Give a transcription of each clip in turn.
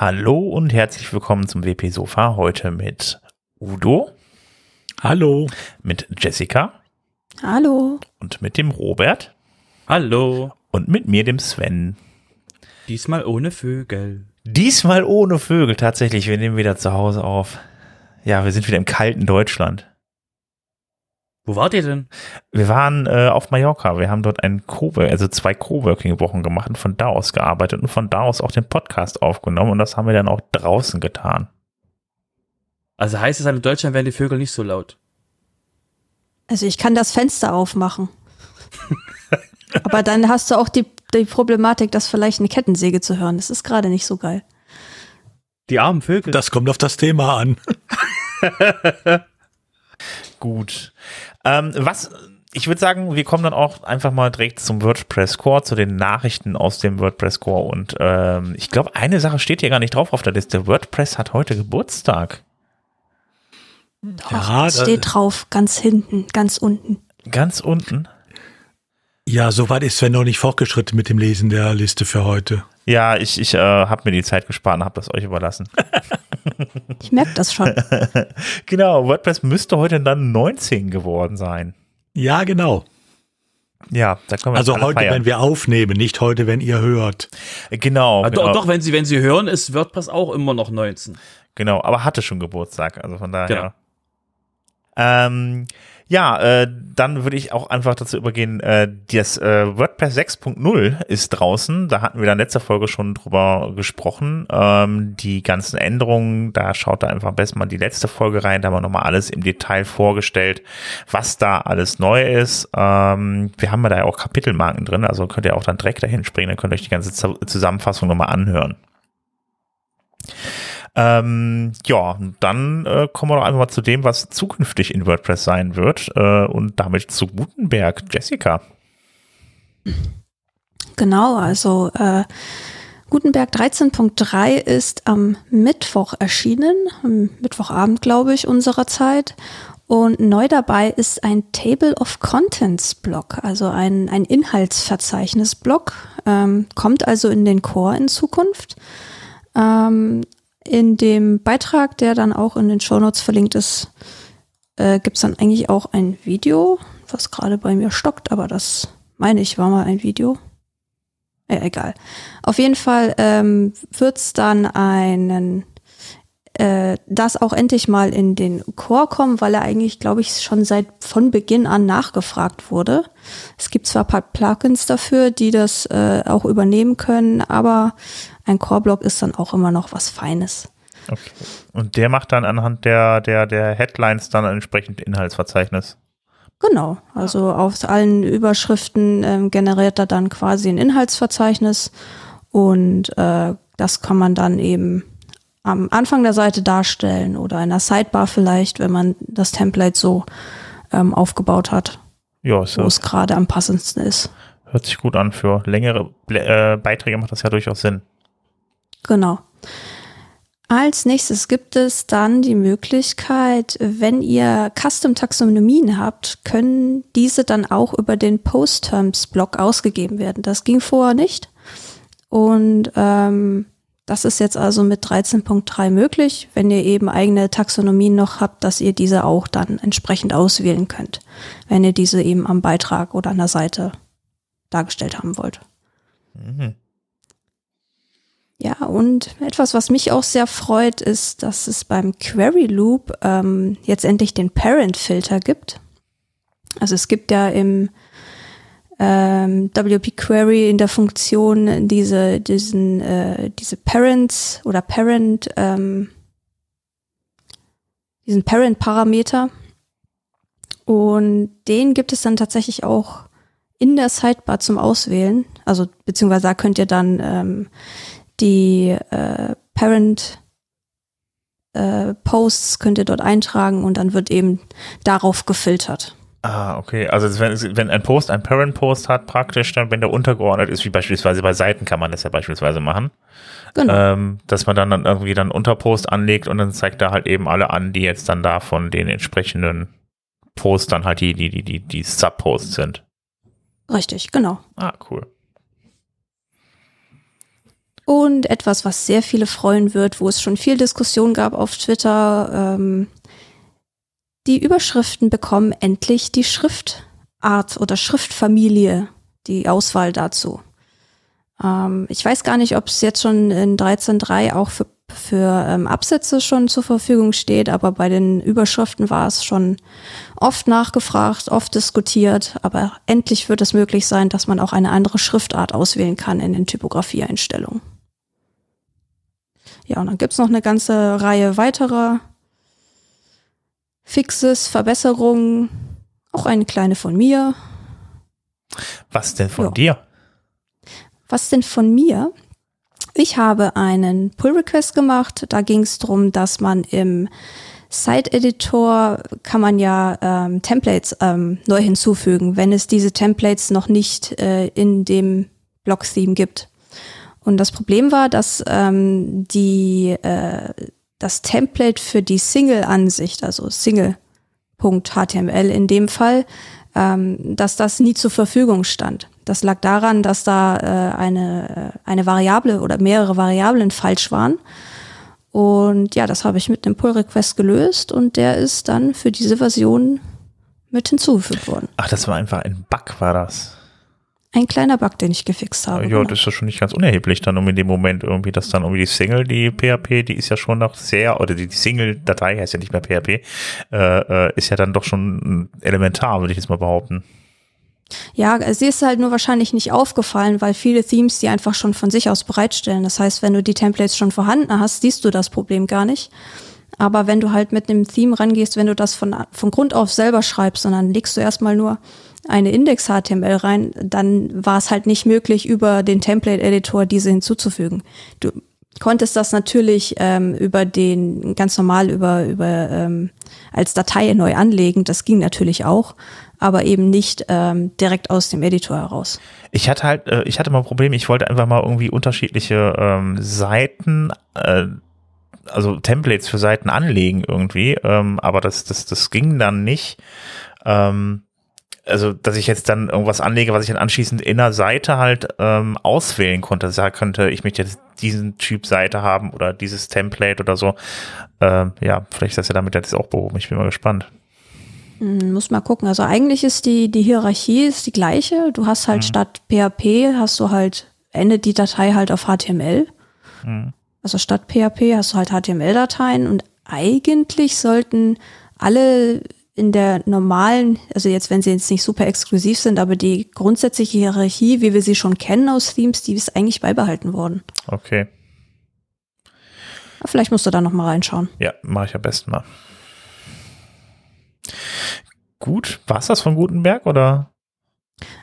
Hallo und herzlich willkommen zum WP Sofa. Heute mit Udo. Hallo. Mit Jessica. Hallo. Und mit dem Robert. Hallo. Und mit mir, dem Sven. Diesmal ohne Vögel. Diesmal ohne Vögel, tatsächlich. Wir nehmen wieder zu Hause auf. Ja, wir sind wieder im kalten Deutschland. Wo wart ihr denn? Wir waren äh, auf Mallorca. Wir haben dort ein Co also zwei Coworking-Wochen gemacht und von da aus gearbeitet und von da aus auch den Podcast aufgenommen und das haben wir dann auch draußen getan. Also heißt es, in Deutschland werden die Vögel nicht so laut? Also ich kann das Fenster aufmachen. Aber dann hast du auch die, die Problematik, dass vielleicht eine Kettensäge zu hören. Das ist gerade nicht so geil. Die armen Vögel. Das kommt auf das Thema an. Gut. Ähm, was, ich würde sagen, wir kommen dann auch einfach mal direkt zum WordPress Core, zu den Nachrichten aus dem WordPress Core. Und ähm, ich glaube, eine Sache steht hier gar nicht drauf auf der Liste. WordPress hat heute Geburtstag. Doch, ja, steht drauf, ganz hinten, ganz unten. Ganz unten? Ja, soweit ist Sven noch nicht fortgeschritten mit dem Lesen der Liste für heute. Ja, ich, ich äh, habe mir die Zeit gespart und habe das euch überlassen. ich merke das schon. genau, WordPress müsste heute dann 19 geworden sein. Ja, genau. Ja, da können wir Also heute, feiern. wenn wir aufnehmen, nicht heute, wenn ihr hört. Genau. Ah, genau. Doch, doch, wenn Sie, wenn Sie hören, ist WordPress auch immer noch 19. Genau, aber hatte schon Geburtstag, also von daher. Genau. Ähm, ja, äh, dann würde ich auch einfach dazu übergehen, äh, das äh, WordPress 6.0 ist draußen. Da hatten wir in letzter Folge schon drüber gesprochen. Ähm, die ganzen Änderungen, da schaut da einfach am besten mal die letzte Folge rein. Da haben wir nochmal alles im Detail vorgestellt, was da alles neu ist. Ähm, wir haben ja da ja auch Kapitelmarken drin, also könnt ihr auch dann direkt dahin springen, dann könnt ihr euch die ganze Zusammenfassung nochmal anhören. Ähm, ja, dann äh, kommen wir doch einfach mal zu dem, was zukünftig in WordPress sein wird äh, und damit zu Gutenberg. Jessica. Genau, also äh, Gutenberg 13.3 ist am Mittwoch erschienen, am Mittwochabend, glaube ich, unserer Zeit. Und neu dabei ist ein Table of Contents Block, also ein, ein Inhaltsverzeichnis Block, ähm, kommt also in den Core in Zukunft. Ähm, in dem Beitrag, der dann auch in den Shownotes verlinkt ist, äh, gibt es dann eigentlich auch ein Video, was gerade bei mir stockt, aber das meine ich war mal ein Video. Äh, egal. Auf jeden Fall ähm, wird es dann einen äh, das auch endlich mal in den Core kommen, weil er eigentlich, glaube ich, schon seit von Beginn an nachgefragt wurde. Es gibt zwar ein paar Plugins dafür, die das äh, auch übernehmen können, aber ein Core-Block ist dann auch immer noch was Feines. Okay. Und der macht dann anhand der, der, der Headlines dann ein entsprechendes Inhaltsverzeichnis. Genau, also auf allen Überschriften ähm, generiert er dann quasi ein Inhaltsverzeichnis und äh, das kann man dann eben am Anfang der Seite darstellen oder in der Sidebar vielleicht, wenn man das Template so ähm, aufgebaut hat, ja, wo es gerade am passendsten ist. Hört sich gut an. Für längere äh, Beiträge macht das ja durchaus Sinn. Genau. Als nächstes gibt es dann die Möglichkeit, wenn ihr Custom-Taxonomien habt, können diese dann auch über den Post-Terms-Block ausgegeben werden. Das ging vorher nicht. Und ähm, das ist jetzt also mit 13.3 möglich, wenn ihr eben eigene Taxonomien noch habt, dass ihr diese auch dann entsprechend auswählen könnt, wenn ihr diese eben am Beitrag oder an der Seite dargestellt haben wollt. Mhm. Ja, und etwas, was mich auch sehr freut, ist, dass es beim Query Loop ähm, jetzt endlich den Parent-Filter gibt. Also es gibt ja im ähm, WP Query in der Funktion diese, diesen, äh, diese Parents oder Parent, ähm, diesen Parent-Parameter. Und den gibt es dann tatsächlich auch in der Sidebar zum Auswählen. Also beziehungsweise da könnt ihr dann ähm, die äh, Parent äh, Posts könnt ihr dort eintragen und dann wird eben darauf gefiltert. Ah, okay. Also wenn, wenn ein Post ein Parent-Post hat, praktisch, dann wenn der untergeordnet ist, wie beispielsweise bei Seiten kann man das ja beispielsweise machen. Genau. Ähm, dass man dann, dann irgendwie dann Unterpost anlegt und dann zeigt er halt eben alle an, die jetzt dann da von den entsprechenden Posts dann halt die, die, die, die, die Sub-Posts sind. Richtig, genau. Ah, cool. Und etwas, was sehr viele freuen wird, wo es schon viel Diskussion gab auf Twitter, ähm, die Überschriften bekommen endlich die Schriftart oder Schriftfamilie, die Auswahl dazu. Ähm, ich weiß gar nicht, ob es jetzt schon in 13.3 auch für, für ähm, Absätze schon zur Verfügung steht, aber bei den Überschriften war es schon oft nachgefragt, oft diskutiert, aber endlich wird es möglich sein, dass man auch eine andere Schriftart auswählen kann in den Typografieeinstellungen. Ja, und dann gibt's noch eine ganze Reihe weiterer Fixes, Verbesserungen, auch eine kleine von mir. Was denn von Ja. dir? Was denn von mir? Ich habe einen Pull-Request gemacht. Da ging es darum, dass man im Site-Editor kann man ja ähm, Templates ähm, neu hinzufügen, wenn es diese Templates noch nicht äh, in dem Blog-Theme gibt. Und das Problem war, dass ähm, die, äh, das Template für die Single-Ansicht, also Single.html in dem Fall, ähm, dass das nie zur Verfügung stand. Das lag daran, dass da äh, eine, äh, eine Variable oder mehrere Variablen falsch waren. Und ja, das habe ich mit einem Pull-Request gelöst und der ist dann für diese Version mit hinzugefügt worden. Ach, das war einfach ein Bug, war das. Ein kleiner Bug, den ich gefixt habe. Ja, genau. das ist ja schon nicht ganz unerheblich dann um in dem Moment irgendwie, dass dann irgendwie die Single, die PHP, die ist ja schon noch sehr, oder die, Single-Datei heißt ja nicht mehr PHP, äh, äh, ist ja dann doch schon elementar, würde ich jetzt mal behaupten. Ja, sie ist halt nur wahrscheinlich nicht aufgefallen, weil viele Themes die einfach schon von sich aus bereitstellen. Das heißt, wenn du die Templates schon vorhanden hast, siehst du das Problem gar nicht. Aber wenn du halt mit einem Theme rangehst, wenn du das von, von Grund auf selber schreibst, sondern legst du erstmal nur eine Index-HTML rein, dann war es halt nicht möglich, über den Template-Editor diese hinzuzufügen. Du konntest das natürlich ähm, über den, ganz normal über, über ähm, als Datei neu anlegen, das ging natürlich auch, aber eben nicht ähm, direkt aus dem Editor heraus. Ich hatte halt, äh, ich hatte mal ein Problem, ich wollte einfach mal irgendwie unterschiedliche ähm, Seiten, äh, also Templates für Seiten anlegen irgendwie, ähm, aber das, das, das ging dann nicht. Ähm, also, dass ich jetzt dann irgendwas anlege, was ich dann anschließend in der Seite halt ähm, auswählen konnte. Da könnte ich möchte jetzt diesen Typ Seite haben oder dieses Template oder so. Ähm, ja, vielleicht ist das ja damit jetzt auch behoben. Ich bin mal gespannt. Hm, Muss mal gucken. Also eigentlich ist die, die Hierarchie ist die gleiche. Du hast halt statt PHP hast du halt, endet die Datei halt auf HTML. Mhm. Also statt PHP hast du halt HTML-Dateien und eigentlich sollten alle in der normalen, also jetzt, wenn sie jetzt nicht super exklusiv sind, aber die grundsätzliche Hierarchie, wie wir sie schon kennen aus Themes, die ist eigentlich beibehalten worden. Okay. Aber vielleicht musst du da noch mal reinschauen. Ja, mache ich am besten mal. Gut, war es das von Gutenberg oder?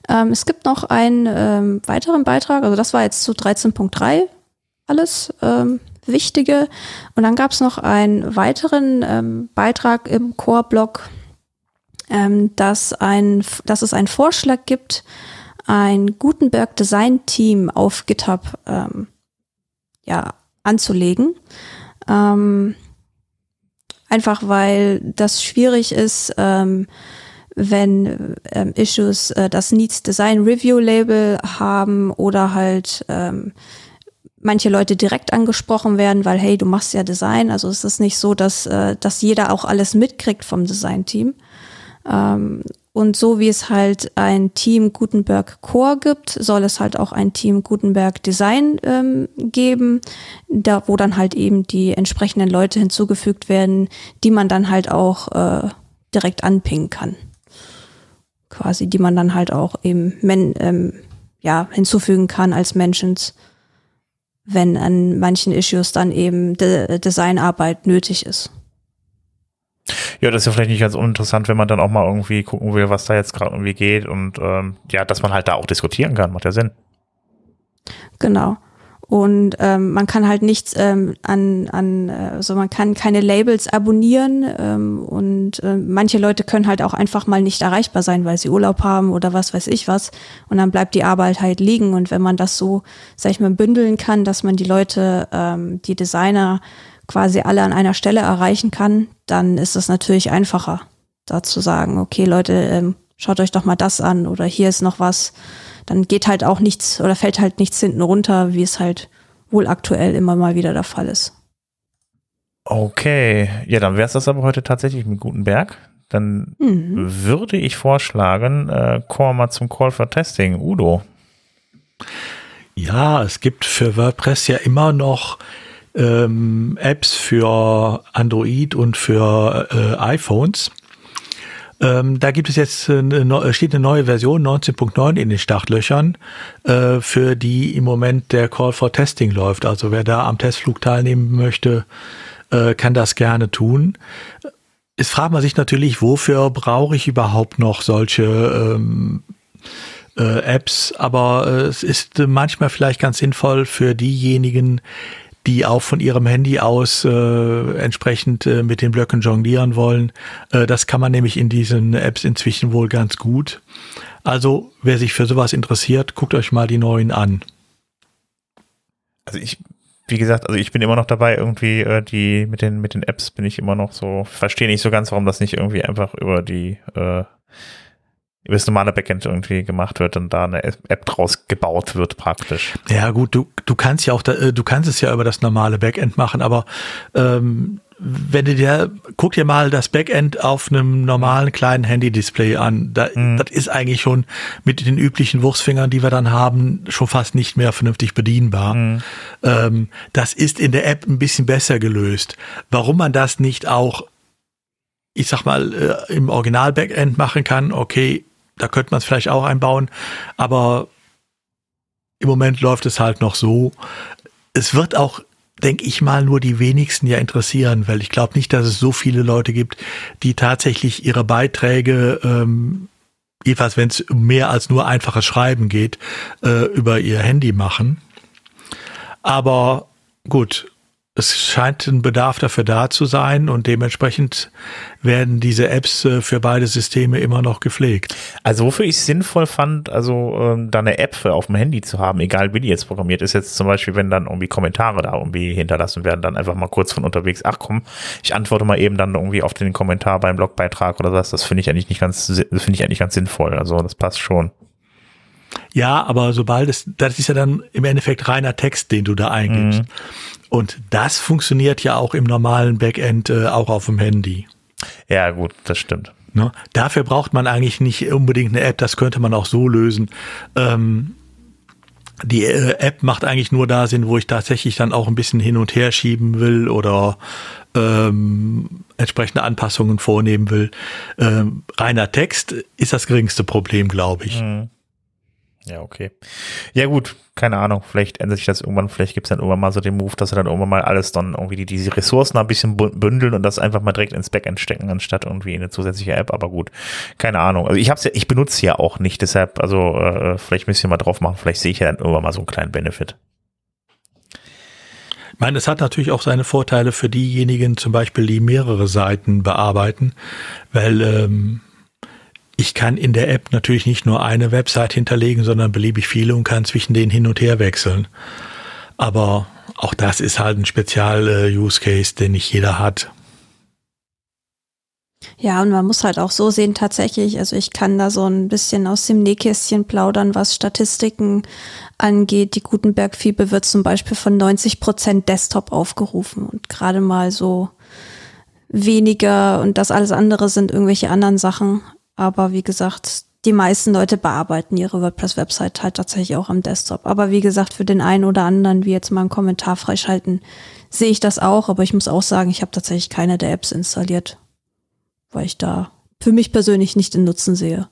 Ähm, es gibt noch einen ähm, weiteren Beitrag, also das war jetzt zu 13.3 alles ähm, Wichtige. Und dann gab es noch einen weiteren ähm, Beitrag im Core-Blog, ähm, dass, ein, dass es einen Vorschlag gibt, ein Gutenberg Design Team auf GitHub ähm, ja, anzulegen. Ähm, einfach weil das schwierig ist, ähm, wenn ähm, Issues äh, das Needs Design Review Label haben oder halt ähm, manche Leute direkt angesprochen werden, weil hey, du machst ja Design. Also es ist nicht so, dass, äh, dass jeder auch alles mitkriegt vom Design-Team. Ähm, und so wie es halt ein Team Gutenberg Core gibt, soll es halt auch ein Team Gutenberg Design ähm, geben, da wo dann halt eben die entsprechenden Leute hinzugefügt werden, die man dann halt auch äh, direkt anpingen kann. Quasi, die man dann halt auch eben men, ähm, ja, hinzufügen kann als Mentions, wenn an manchen Issues dann eben De Designarbeit nötig ist. Ja, das ist ja vielleicht nicht ganz uninteressant, wenn man dann auch mal irgendwie gucken will, was da jetzt gerade irgendwie geht und ähm, ja, dass man halt da auch diskutieren kann, macht ja Sinn. Genau. Und ähm, man kann halt nichts ähm, an, an, also man kann keine Labels abonnieren ähm, und äh, manche Leute können halt auch einfach mal nicht erreichbar sein, weil sie Urlaub haben oder was weiß ich was. Und dann bleibt die Arbeit halt liegen. Und wenn man das so, sag ich mal, bündeln kann, dass man die Leute, ähm, die Designer quasi alle an einer Stelle erreichen kann, dann ist es natürlich einfacher, da zu sagen, okay, Leute, ähm, schaut euch doch mal das an oder hier ist noch was. Dann geht halt auch nichts oder fällt halt nichts hinten runter, wie es halt wohl aktuell immer mal wieder der Fall ist. Okay, ja, dann wäre es das aber heute tatsächlich mit Gutenberg. Dann mhm. würde ich vorschlagen, äh, kommen wir mal zum Call for Testing. Udo. Ja, es gibt für WordPress ja immer noch ähm, Apps für Android und für äh, iPhones. Ähm, da gibt es jetzt eine, steht eine neue Version 19.9 in den Startlöchern, äh, für die im Moment der Call for Testing läuft. Also wer da am Testflug teilnehmen möchte, äh, kann das gerne tun. Es fragt man sich natürlich, wofür brauche ich überhaupt noch solche ähm, äh, Apps? Aber äh, es ist manchmal vielleicht ganz sinnvoll für diejenigen, die auch von ihrem Handy aus äh, entsprechend äh, mit den Blöcken jonglieren wollen. Äh, das kann man nämlich in diesen Apps inzwischen wohl ganz gut. Also wer sich für sowas interessiert, guckt euch mal die neuen an. Also ich, wie gesagt, also ich bin immer noch dabei, irgendwie äh, die mit den mit den Apps bin ich immer noch so, verstehe nicht so ganz, warum das nicht irgendwie einfach über die äh, über das normale Backend irgendwie gemacht wird und da eine App draus gebaut wird praktisch. Ja gut, du, du kannst ja auch, da, äh, du kannst es ja über das normale Backend machen, aber ähm, wenn du dir, guck dir mal das Backend auf einem normalen kleinen Handy-Display an. Da, mhm. Das ist eigentlich schon mit den üblichen Wurstfingern, die wir dann haben, schon fast nicht mehr vernünftig bedienbar. Mhm. Ähm, das ist in der App ein bisschen besser gelöst. Warum man das nicht auch, ich sag mal, äh, im Original-Backend machen kann, okay, da könnte man es vielleicht auch einbauen, aber im Moment läuft es halt noch so. Es wird auch, denke ich mal, nur die wenigsten ja interessieren, weil ich glaube nicht, dass es so viele Leute gibt, die tatsächlich ihre Beiträge, ähm, jedenfalls wenn es mehr als nur einfaches Schreiben geht, äh, über ihr Handy machen. Aber gut, es scheint ein Bedarf dafür da zu sein und dementsprechend werden diese Apps äh, für beide Systeme immer noch gepflegt. Also wofür ich es sinnvoll fand, also ähm, da eine App für auf dem Handy zu haben, egal wie die jetzt programmiert ist, jetzt zum Beispiel, wenn dann irgendwie Kommentare da irgendwie hinterlassen werden, dann einfach mal kurz von unterwegs, ach komm, ich antworte mal eben dann irgendwie auf den Kommentar beim Blogbeitrag oder was, das finde ich eigentlich nicht ganz, finde ich eigentlich ganz sinnvoll, also das passt schon. Ja, aber sobald es, das ist ja dann im Endeffekt reiner Text, den du da eingibst. Mhm. Und das funktioniert ja auch im normalen Backend äh, auch auf dem Handy. Ja, gut, das stimmt. Ne? Dafür braucht man eigentlich nicht unbedingt eine App, das könnte man auch so lösen. Ähm, die äh, App macht eigentlich nur da Sinn, wo ich tatsächlich dann auch ein bisschen hin und her schieben will oder ähm, entsprechende Anpassungen vornehmen will. Ähm, reiner Text ist das geringste Problem, glaube ich. Mhm. Ja, okay. Ja, gut, keine Ahnung. Vielleicht ändert sich das irgendwann. Vielleicht gibt es dann irgendwann mal so den Move, dass sie dann irgendwann mal alles dann irgendwie die, diese Ressourcen ein bisschen bündeln und das einfach mal direkt ins Backend stecken, anstatt irgendwie in eine zusätzliche App. Aber gut, keine Ahnung. Also ich hab's ja, ich benutze ja auch nicht, deshalb, also äh, vielleicht müsst ihr mal drauf machen. Vielleicht sehe ich ja dann irgendwann mal so einen kleinen Benefit. Ich meine, es hat natürlich auch seine Vorteile für diejenigen, zum Beispiel, die mehrere Seiten bearbeiten, weil ähm, ich kann in der App natürlich nicht nur eine Website hinterlegen, sondern beliebig viele und kann zwischen denen hin und her wechseln. Aber auch das ist halt ein Spezial-Use-Case, den nicht jeder hat. Ja, und man muss halt auch so sehen, tatsächlich, also ich kann da so ein bisschen aus dem Nähkästchen plaudern, was Statistiken angeht. Die Gutenberg-Fibel wird zum Beispiel von 90 Prozent Desktop aufgerufen und gerade mal so weniger und das alles andere sind irgendwelche anderen Sachen. Aber wie gesagt, die meisten Leute bearbeiten ihre WordPress-Website halt tatsächlich auch am Desktop. Aber wie gesagt, für den einen oder anderen, wie jetzt mal einen Kommentar freischalten, sehe ich das auch. Aber ich muss auch sagen, ich habe tatsächlich keine der Apps installiert, weil ich da für mich persönlich nicht den Nutzen sehe.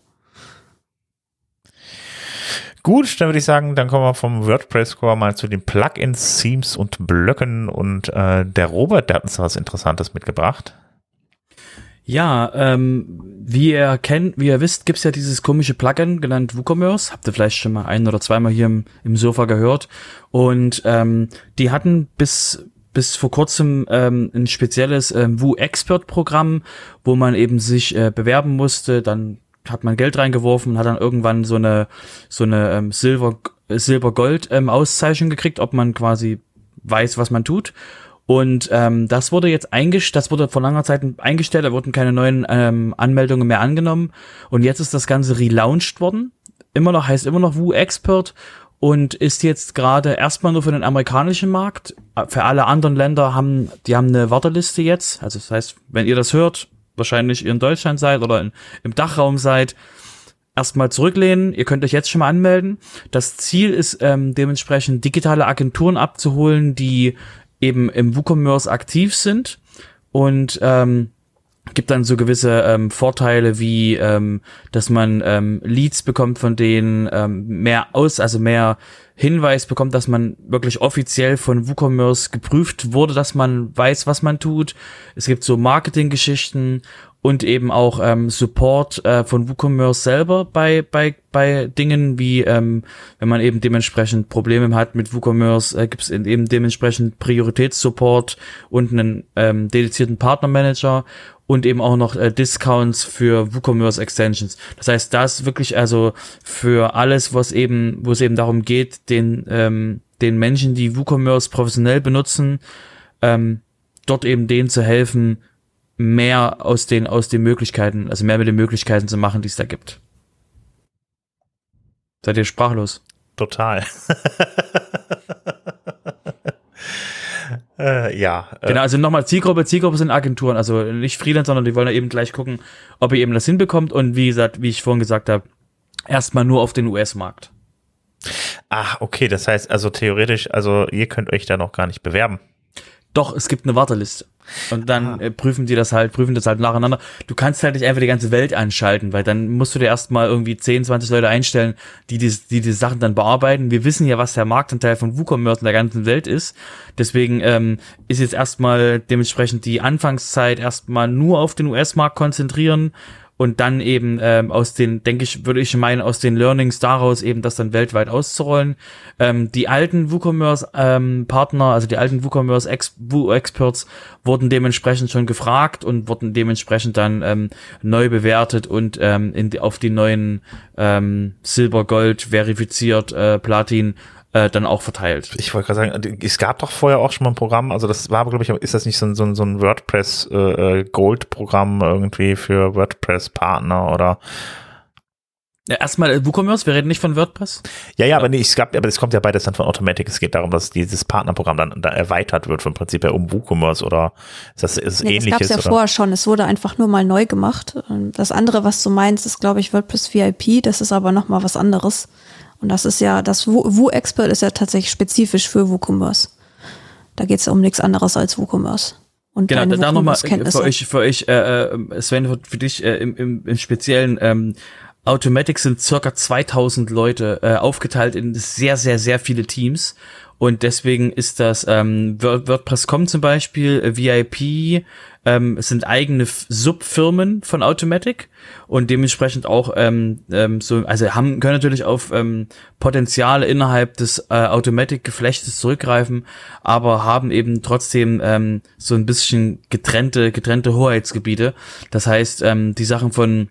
Gut, dann würde ich sagen, dann kommen wir vom WordPress-Core mal zu den Plugins, Themes und Blöcken. Und äh, der Robert, der hat uns was Interessantes mitgebracht. Ja, ähm, wie ihr kennt, wie ihr wisst, gibt's ja dieses komische Plugin genannt WooCommerce. Habt ihr vielleicht schon mal ein oder zweimal hier im, im Sofa gehört. Und ähm, die hatten bis bis vor kurzem ähm, ein spezielles ähm, Woo Expert Programm, wo man eben sich äh, bewerben musste, dann hat man Geld reingeworfen, hat dann irgendwann so eine so eine ähm, Silber Silber Gold ähm, Auszeichnung gekriegt, ob man quasi weiß, was man tut. Und ähm, das wurde jetzt eingestellt, das wurde vor langer Zeit eingestellt, da wurden keine neuen ähm, Anmeldungen mehr angenommen. Und jetzt ist das Ganze relaunched worden. Immer noch, heißt immer noch Woo Expert. und ist jetzt gerade erstmal nur für den amerikanischen Markt. Für alle anderen Länder haben, die haben eine Warteliste jetzt. Also das heißt, wenn ihr das hört, wahrscheinlich ihr in Deutschland seid oder in, im Dachraum seid, erstmal zurücklehnen. Ihr könnt euch jetzt schon mal anmelden. Das Ziel ist ähm, dementsprechend digitale Agenturen abzuholen, die eben im WooCommerce aktiv sind und ähm, gibt dann so gewisse ähm, Vorteile wie, ähm, dass man ähm, Leads bekommt von denen, ähm, mehr aus, also mehr Hinweis bekommt, dass man wirklich offiziell von WooCommerce geprüft wurde, dass man weiß, was man tut. Es gibt so Marketinggeschichten und eben auch ähm, Support äh, von WooCommerce selber bei bei bei Dingen wie ähm, wenn man eben dementsprechend Probleme hat mit WooCommerce, äh, gibt es eben dementsprechend Prioritätssupport und einen ähm, dedizierten Partnermanager und eben auch noch äh, Discounts für WooCommerce Extensions. Das heißt, das wirklich also für alles, was eben, wo es eben darum geht, den, ähm, den Menschen, die WooCommerce professionell benutzen, ähm, dort eben denen zu helfen, mehr aus den, aus den Möglichkeiten, also mehr mit den Möglichkeiten zu machen, die es da gibt. Seid ihr sprachlos? Total. Äh, ja. Äh. Genau, also nochmal Zielgruppe. Zielgruppe sind Agenturen, also nicht Freelance, sondern die wollen ja eben gleich gucken, ob ihr eben das hinbekommt und wie gesagt, wie ich vorhin gesagt habe, erstmal nur auf den US-Markt. Ach, okay, das heißt also theoretisch, also ihr könnt euch da noch gar nicht bewerben. Doch, es gibt eine Warteliste. Und dann äh, prüfen die das halt, prüfen das halt nacheinander. Du kannst halt nicht einfach die ganze Welt anschalten, weil dann musst du dir erstmal irgendwie 10, 20 Leute einstellen, die die, die die Sachen dann bearbeiten. Wir wissen ja, was der Marktanteil von WooCommerce in der ganzen Welt ist. Deswegen ähm, ist jetzt erstmal dementsprechend die Anfangszeit erstmal nur auf den US-Markt konzentrieren und dann eben ähm, aus den, denke ich, würde ich meinen, aus den Learnings daraus eben das dann weltweit auszurollen. Ähm, die alten WooCommerce-Partner, ähm, also die alten WooCommerce-Experts wurden dementsprechend schon gefragt und wurden dementsprechend dann ähm, neu bewertet und ähm, in, auf die neuen ähm, Silber, Gold, verifiziert, äh, Platin äh, dann auch verteilt. Ich wollte gerade sagen, es gab doch vorher auch schon mal ein Programm, also das war, glaube ich, ist das nicht so ein, so ein, so ein WordPress äh, äh, Gold-Programm irgendwie für WordPress-Partner oder ja, erstmal äh, WooCommerce, wir reden nicht von WordPress. Ja, ja, aber nee, es gab, aber das kommt ja beides dann von Automatic. Es geht darum, dass dieses Partnerprogramm dann, dann erweitert wird vom Prinzip her um WooCommerce oder ist das ist nee, ähnliches? Das gab es ja vorher schon. Es wurde einfach nur mal neu gemacht. Das andere, was du meinst, ist, glaube ich, WordPress VIP. Das ist aber noch mal was anderes. Und das ist ja, das Woo-Expert ist ja tatsächlich spezifisch für WooCommerce. Da geht es um nichts anderes als WooCommerce. Und genau, da nochmal für euch, für euch, äh, äh Sven, für dich äh, im, im, im Speziellen, ähm, Automatic sind circa 2000 Leute äh, aufgeteilt in sehr, sehr, sehr viele Teams. Und deswegen ist das ähm, WordPress.com zum Beispiel, äh, VIP, ähm, es sind eigene Subfirmen von Automatic und dementsprechend auch ähm, ähm, so, also haben können natürlich auf ähm, Potenziale innerhalb des äh, Automatic-Geflechtes zurückgreifen, aber haben eben trotzdem ähm, so ein bisschen getrennte getrennte Hoheitsgebiete. Das heißt, ähm, die Sachen von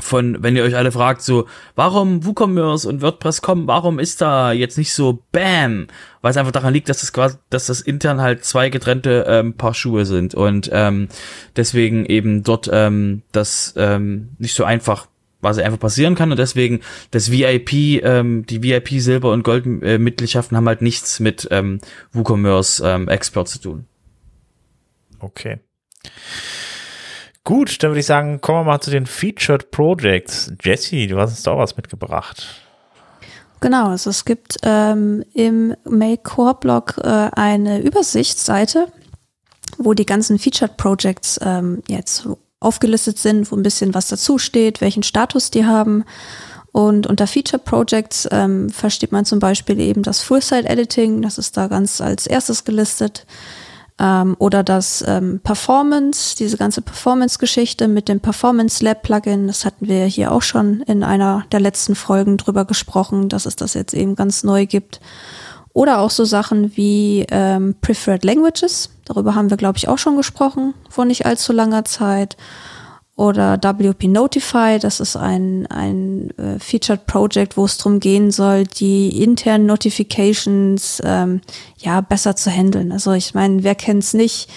von, wenn ihr euch alle fragt, so, warum WooCommerce und WordPress kommen, warum ist da jetzt nicht so Bam? Weil es einfach daran liegt, dass das quasi, dass das intern halt zwei getrennte ähm, Paar Schuhe sind und ähm, deswegen eben dort ähm, das ähm, nicht so einfach was einfach passieren kann und deswegen das VIP, ähm, die VIP Silber und Gold äh, haben halt nichts mit ähm, WooCommerce ähm, Expert zu tun. Okay. Gut, dann würde ich sagen, kommen wir mal zu den Featured Projects. Jesse, du hast uns da was mitgebracht. Genau, also es gibt ähm, im Make Core Blog äh, eine Übersichtsseite, wo die ganzen Featured Projects ähm, jetzt aufgelistet sind, wo ein bisschen was dazu steht, welchen Status die haben. Und unter Featured Projects ähm, versteht man zum Beispiel eben das Full-Site Editing, das ist da ganz als erstes gelistet. Ähm, oder das ähm, Performance, diese ganze Performance-Geschichte mit dem Performance Lab Plugin, das hatten wir hier auch schon in einer der letzten Folgen drüber gesprochen, dass es das jetzt eben ganz neu gibt. Oder auch so Sachen wie ähm, Preferred Languages, darüber haben wir, glaube ich, auch schon gesprochen vor nicht allzu langer Zeit oder WP Notify, das ist ein, ein äh, Featured Project, wo es darum gehen soll, die internen Notifications ähm, ja besser zu handeln. Also ich meine, wer kennt's nicht?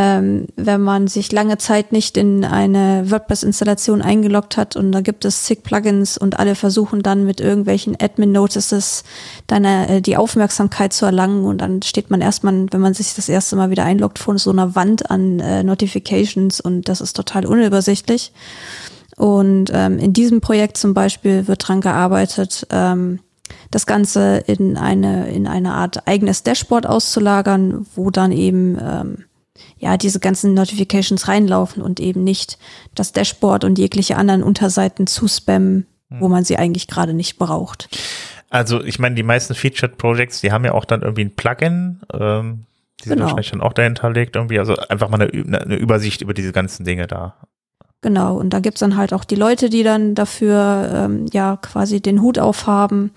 Ähm, wenn man sich lange Zeit nicht in eine WordPress-Installation eingeloggt hat und da gibt es zig Plugins und alle versuchen dann mit irgendwelchen Admin-Notices deine, äh, die Aufmerksamkeit zu erlangen und dann steht man erstmal, wenn man sich das erste Mal wieder einloggt, vor so einer Wand an äh, Notifications und das ist total unübersichtlich. Und ähm, in diesem Projekt zum Beispiel wird dran gearbeitet, ähm, das Ganze in eine, in eine Art eigenes Dashboard auszulagern, wo dann eben ähm, ja diese ganzen Notifications reinlaufen und eben nicht das Dashboard und jegliche anderen Unterseiten zu spammen, wo hm. man sie eigentlich gerade nicht braucht. Also ich meine, die meisten Featured Projects, die haben ja auch dann irgendwie ein Plugin, ähm, die sind genau. wahrscheinlich dann auch dahinter legt irgendwie. Also einfach mal eine, eine Übersicht über diese ganzen Dinge da. Genau, und da gibt's dann halt auch die Leute, die dann dafür ähm, ja quasi den Hut aufhaben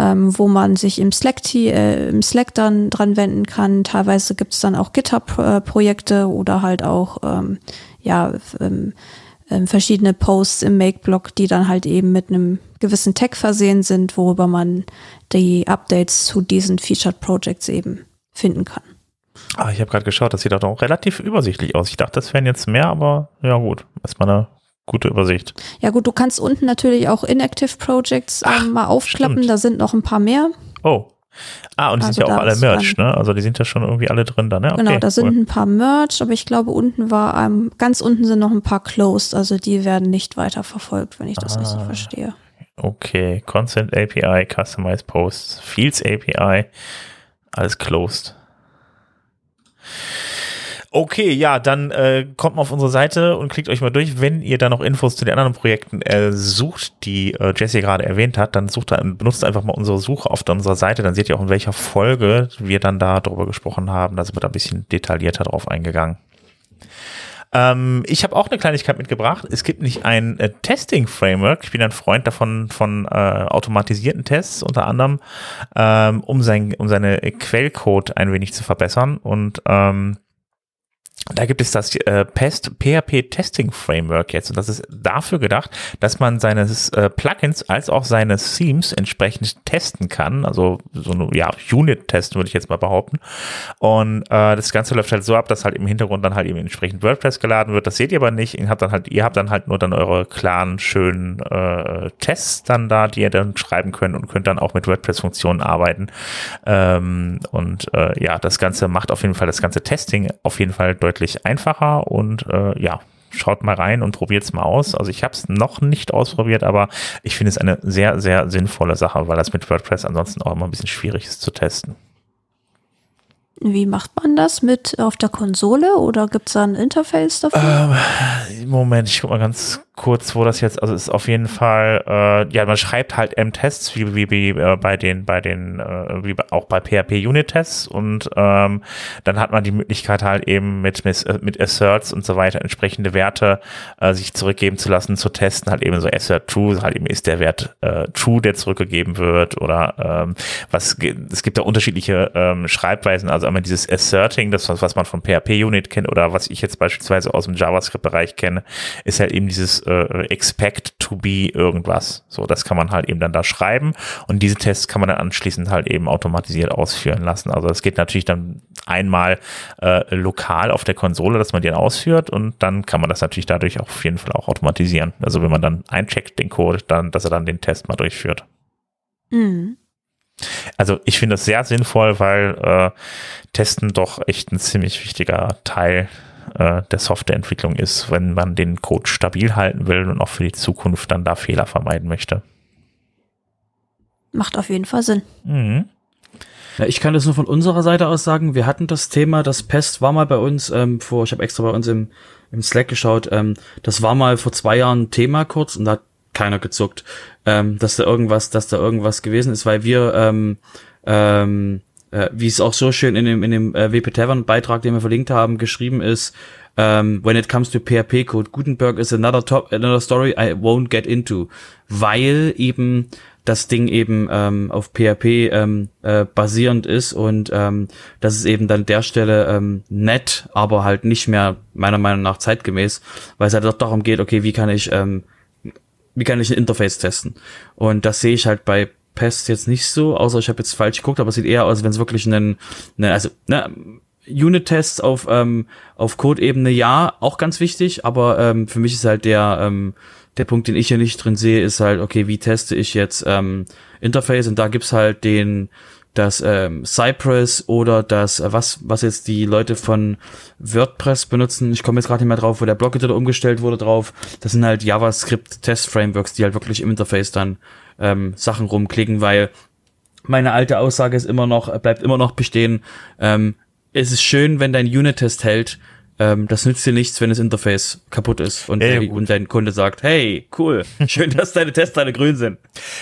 ähm, wo man sich im Slack, äh, im Slack dann dran wenden kann. Teilweise gibt es dann auch GitHub-Projekte oder halt auch ähm, ja ähm, ähm, verschiedene Posts im Make-Blog, die dann halt eben mit einem gewissen Tag versehen sind, worüber man die Updates zu diesen Featured Projects eben finden kann. Ah, ich habe gerade geschaut, das sieht auch relativ übersichtlich aus. Ich dachte, das wären jetzt mehr, aber ja gut, erstmal eine gute Übersicht. Ja gut, du kannst unten natürlich auch Inactive Projects Ach, ähm, mal aufklappen, stimmt. da sind noch ein paar mehr. Oh. Ah, und die also sind ja auch alle Merch, ne? Also die sind ja schon irgendwie alle drin da, ne? Genau, okay, genau, da sind ein paar Merch, aber ich glaube, unten war, ähm, ganz unten sind noch ein paar Closed, also die werden nicht weiter verfolgt, wenn ich das ah, richtig verstehe. Okay, Consent API, Customized Posts, Fields API, alles closed. Okay, ja, dann äh, kommt mal auf unsere Seite und klickt euch mal durch. Wenn ihr da noch Infos zu den anderen Projekten äh, sucht, die äh, Jesse gerade erwähnt hat, dann sucht benutzt einfach mal unsere Suche auf unserer Seite. Dann seht ihr auch, in welcher Folge wir dann da drüber gesprochen haben. Da sind wir da ein bisschen detaillierter drauf eingegangen. Ähm, ich habe auch eine Kleinigkeit mitgebracht. Es gibt nicht ein äh, Testing-Framework. Ich bin ein Freund davon von äh, automatisierten Tests unter anderem, ähm, um, sein, um seine Quellcode ein wenig zu verbessern. Und ähm, da gibt es das äh, PEST PHP Testing Framework jetzt und das ist dafür gedacht, dass man seine äh, Plugins als auch seine Themes entsprechend testen kann, also so eine ja, Unit testen würde ich jetzt mal behaupten. Und äh, das Ganze läuft halt so ab, dass halt im Hintergrund dann halt eben entsprechend WordPress geladen wird. Das seht ihr aber nicht. Ihr habt dann halt, ihr habt dann halt nur dann eure klaren schönen äh, Tests dann da, die ihr dann schreiben könnt und könnt dann auch mit WordPress-Funktionen arbeiten. Ähm, und äh, ja, das Ganze macht auf jeden Fall das ganze Testing auf jeden Fall deutlich deutlich einfacher und äh, ja, schaut mal rein und probiert es mal aus. Also ich habe es noch nicht ausprobiert, aber ich finde es eine sehr, sehr sinnvolle Sache, weil das mit WordPress ansonsten auch immer ein bisschen schwierig ist zu testen. Wie macht man das mit auf der Konsole oder gibt es da ein Interface dafür? Ähm, Moment, ich guck mal ganz kurz, wo das jetzt, also ist auf jeden Fall, äh, ja, man schreibt halt M-Tests, wie, wie, wie äh, bei den, bei den, äh, wie auch bei PHP-Unit-Tests und ähm, dann hat man die Möglichkeit halt eben mit, mit, Asserts und so weiter entsprechende Werte äh, sich zurückgeben zu lassen, zu testen, halt eben so Assert True, halt eben ist der Wert äh, True, der zurückgegeben wird oder ähm, was, es gibt da unterschiedliche ähm, Schreibweisen, also einmal dieses Asserting, das was, was man von PHP-Unit kennt oder was ich jetzt beispielsweise aus dem JavaScript-Bereich kenne, ist halt eben dieses äh, expect to be irgendwas. So, das kann man halt eben dann da schreiben und diese Tests kann man dann anschließend halt eben automatisiert ausführen lassen. Also es geht natürlich dann einmal äh, lokal auf der Konsole, dass man den ausführt und dann kann man das natürlich dadurch auch auf jeden Fall auch automatisieren. Also wenn man dann eincheckt den Code, dann, dass er dann den Test mal durchführt. Mhm. Also ich finde das sehr sinnvoll, weil äh, Testen doch echt ein ziemlich wichtiger Teil äh, der Softwareentwicklung ist, wenn man den Code stabil halten will und auch für die Zukunft dann da Fehler vermeiden möchte. Macht auf jeden Fall Sinn. Mhm. Ja, ich kann das nur von unserer Seite aus sagen. Wir hatten das Thema, das Pest war mal bei uns ähm, vor, ich habe extra bei uns im, im Slack geschaut, ähm, das war mal vor zwei Jahren Thema kurz und da hat keiner gezuckt, ähm, dass da irgendwas, dass da irgendwas gewesen ist, weil wir ähm, ähm, äh, wie es auch so schön in dem, in dem äh, WP Tavern Beitrag, den wir verlinkt haben, geschrieben ist, um, ähm, when it comes to PHP Code, Gutenberg is another top, another story I won't get into, weil eben das Ding eben ähm, auf PHP ähm, äh, basierend ist und ähm, das ist eben dann der Stelle ähm, nett, aber halt nicht mehr meiner Meinung nach zeitgemäß, weil es halt doch darum geht, okay, wie kann ich ähm, wie kann ich ein Interface testen? Und das sehe ich halt bei Pest jetzt nicht so, außer ich habe jetzt falsch geguckt, aber es sieht eher aus, wenn es wirklich einen, ne, also ne, Unit-Tests auf, ähm, auf Code-Ebene ja, auch ganz wichtig, aber ähm, für mich ist halt der, ähm, der Punkt, den ich hier nicht drin sehe, ist halt, okay, wie teste ich jetzt ähm, Interface? Und da gibt's halt den, das ähm, Cypress oder das, äh, was, was jetzt die Leute von WordPress benutzen. Ich komme jetzt gerade nicht mehr drauf, wo der Blog-Editor umgestellt wurde drauf. Das sind halt JavaScript-Test-Frameworks, die halt wirklich im Interface dann ähm, Sachen rumklicken, weil meine alte Aussage ist immer noch, bleibt immer noch bestehen. Ähm, es ist schön, wenn dein Unit-Test hält, ähm, das nützt dir nichts, wenn das Interface kaputt ist und, der, und dein Kunde sagt, hey, cool, schön, dass deine Testteile grün sind.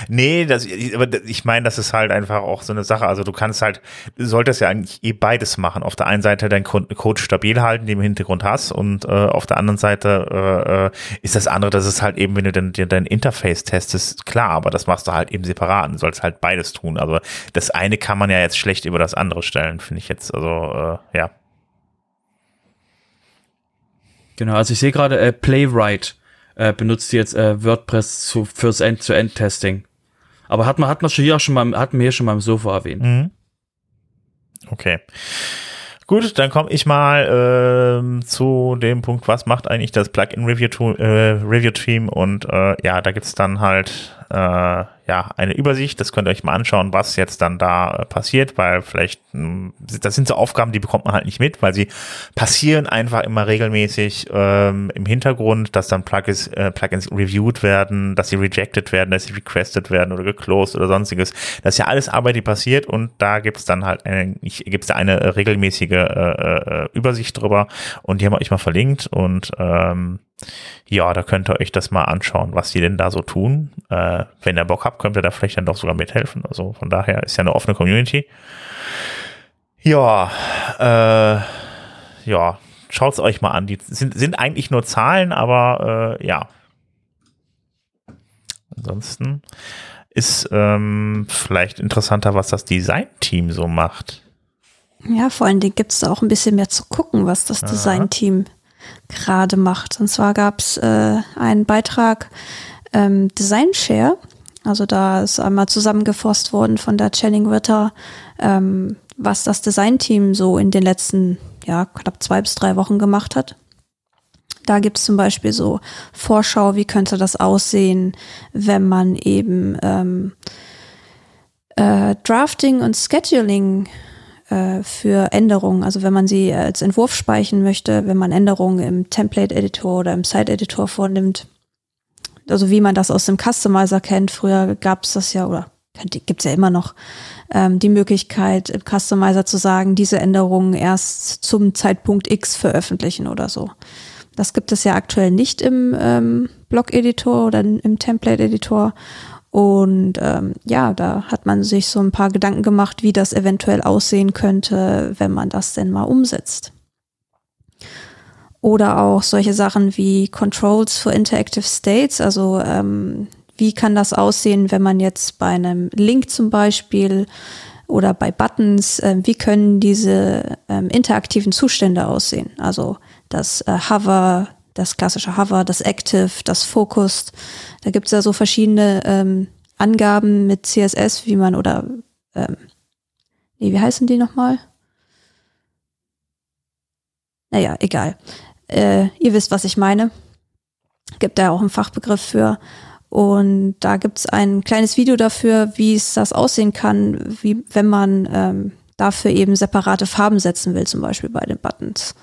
Nee, das, aber ich meine, das ist halt einfach auch so eine Sache. Also du kannst halt, du solltest ja eigentlich eh beides machen. Auf der einen Seite deinen Code stabil halten, den du im Hintergrund hast und äh, auf der anderen Seite äh, äh ist das andere, das ist halt eben, wenn du dann dir dein Interface testest, klar, aber das machst du halt eben separat. Du sollst halt beides tun. Also das eine kann man ja jetzt schlecht über das andere stellen, finde ich jetzt. Also äh, ja. Genau, also ich sehe gerade, äh, Playwright äh, benutzt jetzt äh, WordPress zu, fürs End-to-End-Testing. Aber hat man, hat man schon hier schon mal, hatten wir hier schon mal im Sofa erwähnt. Mhm. Okay. Gut, dann komme ich mal äh, zu dem Punkt, was macht eigentlich das Plugin Review, äh, Review Team und äh, ja, da gibt's dann halt äh, ja, eine Übersicht. Das könnt ihr euch mal anschauen, was jetzt dann da äh, passiert, weil vielleicht, mh, hm, das sind so Aufgaben, die bekommt man halt nicht mit, weil sie passieren einfach immer regelmäßig ähm, im Hintergrund, dass dann Plugins, äh, Plugins reviewed werden, dass sie rejected werden, dass sie requested werden oder geclosed oder sonstiges. Das ist ja alles Arbeit, die passiert und da gibt's dann halt eine, gibt's da eine regelmäßige äh, äh, Übersicht drüber und die haben wir euch mal verlinkt und ähm, ja, da könnt ihr euch das mal anschauen, was die denn da so tun. Äh, wenn ihr Bock habt, könnt ihr da vielleicht dann doch sogar mithelfen. Also von daher ist ja eine offene Community. Ja, äh, ja, schaut's euch mal an. Die sind, sind eigentlich nur Zahlen, aber äh, ja. Ansonsten ist ähm, vielleicht interessanter, was das Design-Team so macht. Ja, vor allen Dingen gibt es da auch ein bisschen mehr zu gucken, was das Design-Team gerade macht. Und zwar gab es äh, einen Beitrag ähm, Design Share. Also da ist einmal zusammengefasst worden von der Channing Ritter, ähm, was das Designteam so in den letzten ja, knapp zwei bis drei Wochen gemacht hat. Da gibt es zum Beispiel so Vorschau, wie könnte das aussehen, wenn man eben ähm, äh, Drafting und Scheduling äh, für Änderungen, also wenn man sie als Entwurf speichern möchte, wenn man Änderungen im Template-Editor oder im Site-Editor vornimmt, also wie man das aus dem Customizer kennt, früher gab es das ja, oder gibt es ja immer noch, ähm, die Möglichkeit im Customizer zu sagen, diese Änderungen erst zum Zeitpunkt X veröffentlichen oder so. Das gibt es ja aktuell nicht im ähm, Blog-Editor oder im Template-Editor. Und ähm, ja, da hat man sich so ein paar Gedanken gemacht, wie das eventuell aussehen könnte, wenn man das denn mal umsetzt. Oder auch solche Sachen wie Controls for Interactive States, also ähm, wie kann das aussehen, wenn man jetzt bei einem Link zum Beispiel oder bei Buttons, äh, wie können diese ähm, interaktiven Zustände aussehen? Also das äh, Hover, das klassische Hover, das Active, das Focused. Da gibt es ja so verschiedene ähm, Angaben mit CSS, wie man oder ähm, nee, wie heißen die nochmal? Naja, egal. Äh, ihr wisst, was ich meine. Gibt da auch einen Fachbegriff für. Und da gibt es ein kleines Video dafür, wie es das aussehen kann, wie wenn man ähm, dafür eben separate Farben setzen will, zum Beispiel bei den Buttons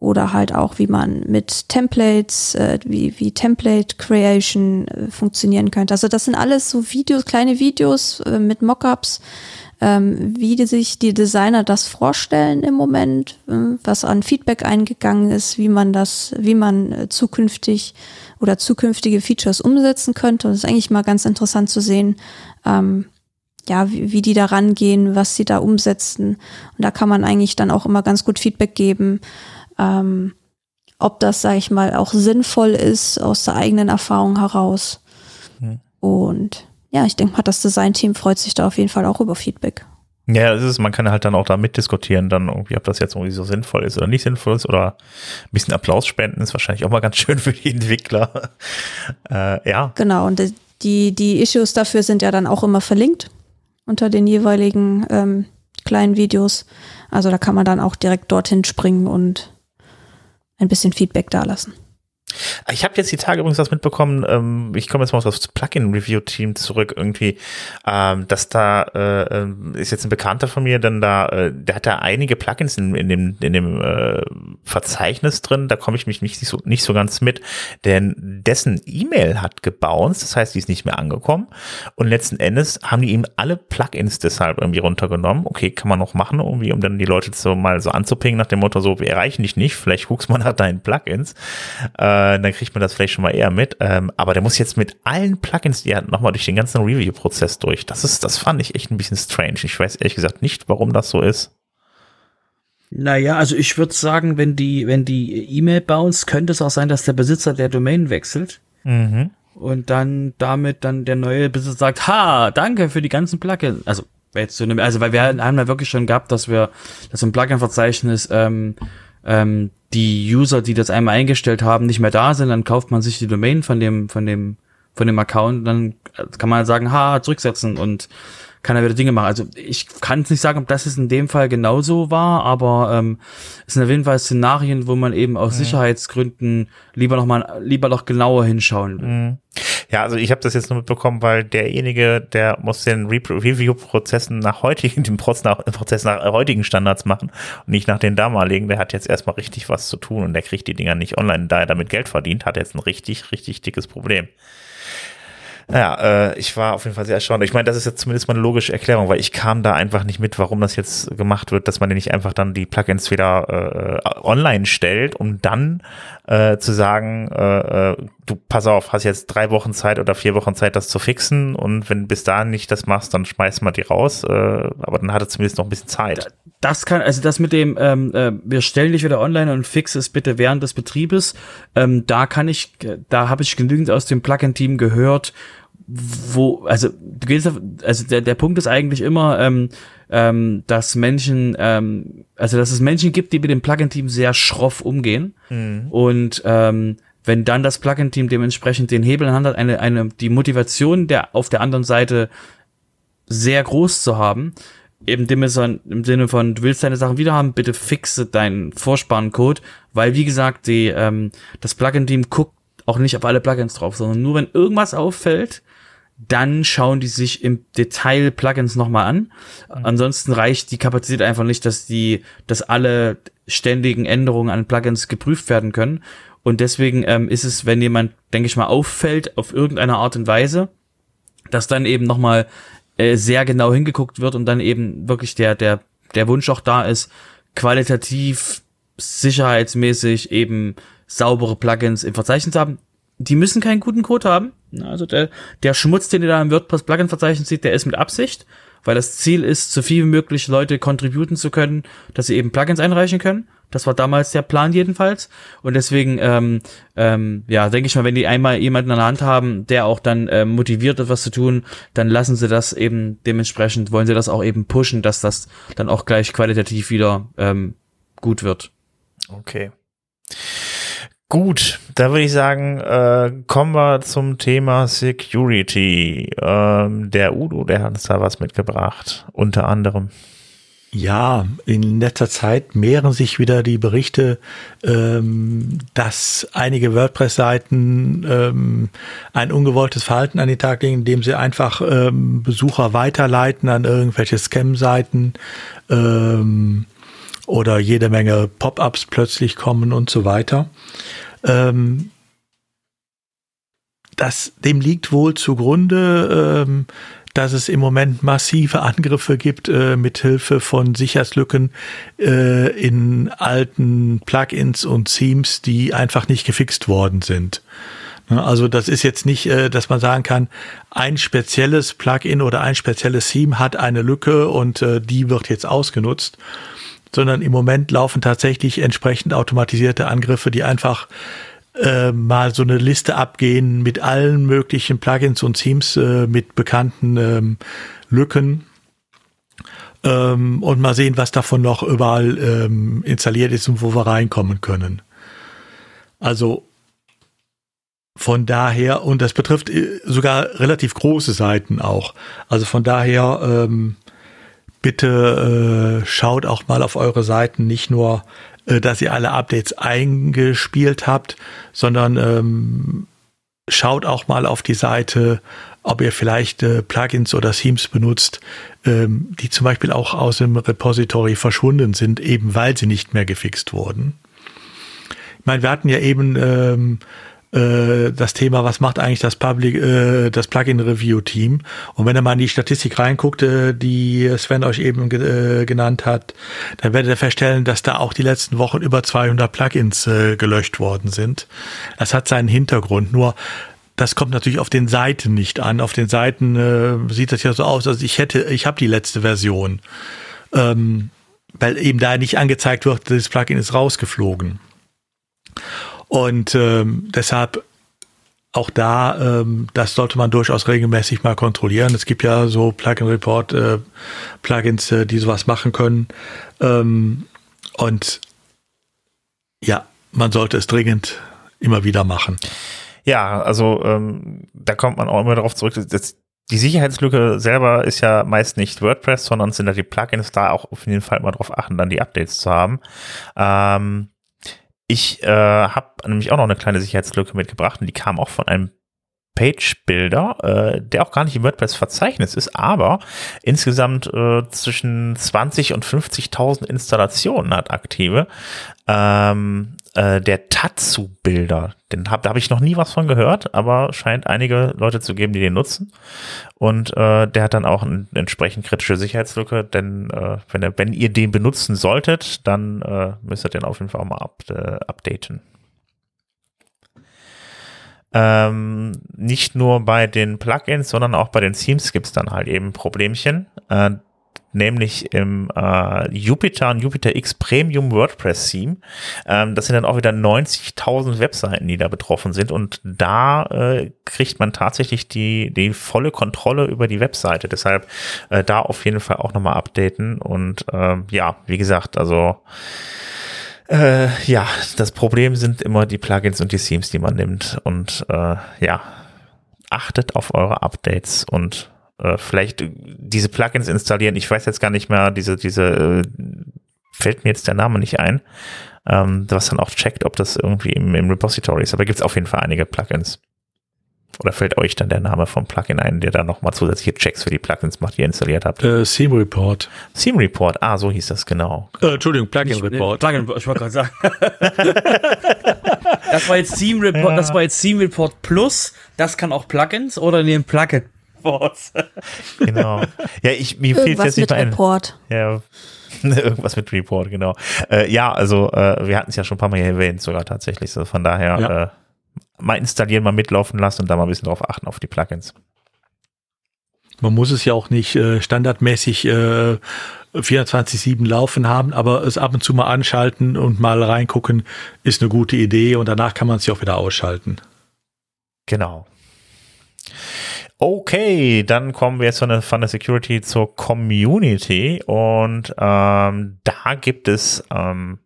oder halt auch, wie man mit Templates, äh, wie, wie Template Creation äh, funktionieren könnte. Also das sind alles so Videos, kleine Videos äh, mit Mockups, ähm, wie die sich die Designer das vorstellen im Moment, äh, was an Feedback eingegangen ist, wie man das, wie man äh, zukünftig oder zukünftige Features umsetzen könnte. Das ist eigentlich mal ganz interessant zu sehen. Ähm, ja, wie, wie die da rangehen, was sie da umsetzen. Und da kann man eigentlich dann auch immer ganz gut Feedback geben ähm, ob das, sage ich mal, auch sinnvoll ist aus der eigenen Erfahrung heraus. Mhm. Und ja, ich denke mal, das Design-Team freut sich da auf jeden Fall auch über Feedback. Ja, das ist, man kann halt dann auch da mitdiskutieren, dann irgendwie, ob das jetzt irgendwie so sinnvoll ist oder nicht sinnvoll ist oder ein bisschen Applaus spenden ist wahrscheinlich auch mal ganz schön für die Entwickler. äh, ja. Genau, und die, die Issues dafür sind ja dann auch immer verlinkt unter den jeweiligen ähm, kleinen Videos. Also da kann man dann auch direkt dorthin springen und ein bisschen Feedback dalassen. Ich habe jetzt die Tage übrigens was mitbekommen, ähm, ich komme jetzt mal auf das Plugin-Review-Team zurück irgendwie, ähm, dass da äh, ähm, ist jetzt ein Bekannter von mir, denn da, äh, der hat da einige Plugins in, in dem, in dem äh, Verzeichnis drin, da komme ich mich nicht so, nicht so ganz mit, denn dessen E-Mail hat gebounced, das heißt, die ist nicht mehr angekommen und letzten Endes haben die ihm alle Plugins deshalb irgendwie runtergenommen. Okay, kann man noch machen, irgendwie, um dann die Leute so mal so anzupingen nach dem Motto, so, wir erreichen dich nicht, vielleicht guckst mal nach deinen Plugins. Äh, äh, dann kriegt man das vielleicht schon mal eher mit. Ähm, aber der muss jetzt mit allen Plugins, die er hat, nochmal durch den ganzen Review-Prozess durch. Das ist, das fand ich echt ein bisschen strange. Ich weiß ehrlich gesagt nicht, warum das so ist. Naja, also ich würde sagen, wenn die, wenn die E-Mail bounce, könnte es auch sein, dass der Besitzer der Domain wechselt. Mhm. Und dann damit dann der neue Besitzer sagt, ha, danke für die ganzen Plugins. Also, jetzt so eine, also weil wir haben ja wirklich schon gehabt, dass wir, dass im Plugin-Verzeichnis ähm, ähm, die User, die das einmal eingestellt haben, nicht mehr da sind, dann kauft man sich die Domain von dem, von dem, von dem Account, dann kann man sagen, ha, zurücksetzen und kann er wieder Dinge machen. Also ich kann es nicht sagen, ob das jetzt in dem Fall genauso war, aber ähm, es sind auf jeden Fall Szenarien, wo man eben aus mhm. Sicherheitsgründen lieber noch mal lieber noch genauer hinschauen will. Mhm. Ja, also ich habe das jetzt nur mitbekommen, weil derjenige, der muss den Re Review-Prozessen nach heutigen, den Prozess nach, Prozess nach heutigen Standards machen und nicht nach den damaligen. Der hat jetzt erstmal richtig was zu tun und der kriegt die Dinger nicht online. Da er damit Geld verdient, hat jetzt ein richtig, richtig dickes Problem. Ja, äh, ich war auf jeden Fall sehr erstaunt. Ich meine, das ist jetzt zumindest mal eine logische Erklärung, weil ich kam da einfach nicht mit, warum das jetzt gemacht wird, dass man nicht einfach dann die Plugins wieder äh, online stellt, um dann äh, zu sagen, äh, äh, du pass auf, hast jetzt drei Wochen Zeit oder vier Wochen Zeit, das zu fixen und wenn bis dahin nicht das machst, dann schmeißt man die raus. Äh, aber dann hat er zumindest noch ein bisschen Zeit. Das kann, also das mit dem, ähm, äh, wir stellen dich wieder online und fix es bitte während des Betriebes, ähm, da kann ich, da habe ich genügend aus dem Plugin-Team gehört, wo, also du gehst, auf, also der, der Punkt ist eigentlich immer, ähm, ähm, dass Menschen, ähm, also dass es Menschen gibt, die mit dem Plugin-Team sehr schroff umgehen mhm. und ähm, wenn dann das Plugin-Team dementsprechend den Hebel in Hand hat, eine, eine, die Motivation der auf der anderen Seite sehr groß zu haben, eben dem ist im Sinne von, du willst deine Sachen wieder haben, bitte fixe deinen Vorsparencode, weil wie gesagt, die, ähm, das Plugin-Team guckt auch nicht auf alle Plugins drauf, sondern nur wenn irgendwas auffällt, dann schauen die sich im Detail Plugins nochmal an. Mhm. Ansonsten reicht die Kapazität einfach nicht, dass die, dass alle ständigen Änderungen an Plugins geprüft werden können. Und deswegen ähm, ist es, wenn jemand, denke ich mal, auffällt auf irgendeine Art und Weise, dass dann eben nochmal äh, sehr genau hingeguckt wird und dann eben wirklich der, der, der Wunsch auch da ist, qualitativ, sicherheitsmäßig eben saubere Plugins im Verzeichnis haben die müssen keinen guten Code haben. Also der, der Schmutz, den ihr da im WordPress-Plugin-Verzeichnis seht, der ist mit Absicht, weil das Ziel ist, so viel wie möglich Leute contributen zu können, dass sie eben Plugins einreichen können. Das war damals der Plan jedenfalls. Und deswegen, ähm, ähm, ja, denke ich mal, wenn die einmal jemanden an der Hand haben, der auch dann ähm, motiviert ist, was zu tun, dann lassen sie das eben dementsprechend, wollen sie das auch eben pushen, dass das dann auch gleich qualitativ wieder ähm, gut wird. Okay. Gut, da würde ich sagen, äh, kommen wir zum Thema Security. Ähm, der Udo, der hat uns da was mitgebracht, unter anderem. Ja, in letzter Zeit mehren sich wieder die Berichte, ähm, dass einige WordPress-Seiten ähm, ein ungewolltes Verhalten an den Tag legen, indem sie einfach ähm, Besucher weiterleiten an irgendwelche Scam-Seiten ähm, oder jede Menge Pop-ups plötzlich kommen und so weiter. Ähm, das, dem liegt wohl zugrunde, ähm, dass es im Moment massive Angriffe gibt äh, mit Hilfe von Sicherheitslücken äh, in alten Plugins und Themes, die einfach nicht gefixt worden sind. Also das ist jetzt nicht, äh, dass man sagen kann, ein spezielles Plugin oder ein spezielles Theme hat eine Lücke und äh, die wird jetzt ausgenutzt, sondern im Moment laufen tatsächlich entsprechend automatisierte Angriffe, die einfach äh, mal so eine Liste abgehen mit allen möglichen Plugins und Themes äh, mit bekannten ähm, Lücken ähm, und mal sehen, was davon noch überall ähm, installiert ist und wo wir reinkommen können. Also von daher, und das betrifft äh, sogar relativ große Seiten auch. Also von daher ähm, bitte äh, schaut auch mal auf eure Seiten, nicht nur, äh, dass ihr alle Updates eingespielt habt, sondern ähm, schaut auch mal auf die Seite, ob ihr vielleicht äh, Plugins oder Themes benutzt, ähm, die zum Beispiel auch aus dem Repository verschwunden sind, eben weil sie nicht mehr gefixt wurden. Ich meine, wir hatten ja eben ähm, äh, das Thema, was macht eigentlich das Public, äh, das Plugin Review Team? Und wenn ihr mal in die Statistik reinguckt, äh, die Sven euch eben ge äh, genannt hat, dann werdet ihr feststellen, dass da auch die letzten Wochen über 200 Plugins äh, gelöscht worden sind. Das hat seinen Hintergrund. Nur das kommt natürlich auf den Seiten nicht an. Auf den Seiten äh, sieht das ja so aus, also ich hätte, ich habe die letzte Version, ähm, weil eben da nicht angezeigt wird, das Plugin ist rausgeflogen. Und ähm, deshalb auch da, ähm, das sollte man durchaus regelmäßig mal kontrollieren. Es gibt ja so Plugin-Report, äh, Plugins, äh, die sowas machen können. Ähm, und ja, man sollte es dringend immer wieder machen. Ja, also ähm, da kommt man auch immer darauf zurück, dass die Sicherheitslücke selber ist ja meist nicht WordPress, sondern sind da die Plugins da auch auf jeden Fall mal drauf achten, dann die Updates zu haben. Ähm, ich äh, habe nämlich auch noch eine kleine Sicherheitslücke mitgebracht und die kam auch von einem Page-Builder, äh, der auch gar nicht im WordPress-Verzeichnis ist, aber insgesamt äh, zwischen 20 und 50.000 Installationen hat aktive. Ähm, äh, der Tatsu-Bilder, den hab, da habe ich noch nie was von gehört, aber scheint einige Leute zu geben, die den nutzen. Und äh, der hat dann auch eine entsprechend kritische Sicherheitslücke, denn äh, wenn, er, wenn ihr den benutzen solltet, dann äh, müsst ihr den auf jeden Fall mal up, äh, updaten. Ähm, nicht nur bei den Plugins, sondern auch bei den Themes gibt es dann halt eben Problemchen. Äh, nämlich im äh, Jupyter und Jupyter X Premium WordPress Theme. Ähm, das sind dann auch wieder 90.000 Webseiten, die da betroffen sind und da äh, kriegt man tatsächlich die, die volle Kontrolle über die Webseite. Deshalb äh, da auf jeden Fall auch nochmal updaten und äh, ja, wie gesagt, also äh, ja, das Problem sind immer die Plugins und die Themes, die man nimmt und äh, ja, achtet auf eure Updates und äh, vielleicht diese Plugins installieren. Ich weiß jetzt gar nicht mehr, diese, diese, äh, fällt mir jetzt der Name nicht ein, ähm, was dann auch checkt, ob das irgendwie im, im Repository ist. Aber gibt es auf jeden Fall einige Plugins. Oder fällt euch dann der Name vom Plugin ein, der dann nochmal zusätzliche Checks für die Plugins macht, die ihr installiert habt? Äh, Theme Report. Theme Report, ah, so hieß das genau. Äh, Entschuldigung, Plugin Nicht, Report. Plugin, ich wollte gerade sagen. das war jetzt Theme Report, ja. das war jetzt Theme Report Plus. Das kann auch Plugins oder nehmen Plugin Report. genau. Ja, ich, mir fehlt jetzt nicht mit Report. Ja, irgendwas mit Report, genau. Äh, ja, also äh, wir hatten es ja schon ein paar Mal erwähnt, sogar tatsächlich. So, von daher ja. äh, mal installieren, mal mitlaufen lassen und da mal ein bisschen drauf achten auf die Plugins. Man muss es ja auch nicht äh, standardmäßig äh, 24-7 laufen haben, aber es ab und zu mal anschalten und mal reingucken, ist eine gute Idee und danach kann man es ja auch wieder ausschalten. Genau. Okay, dann kommen wir jetzt von der, von der Security zur Community und ähm, da gibt es ähm,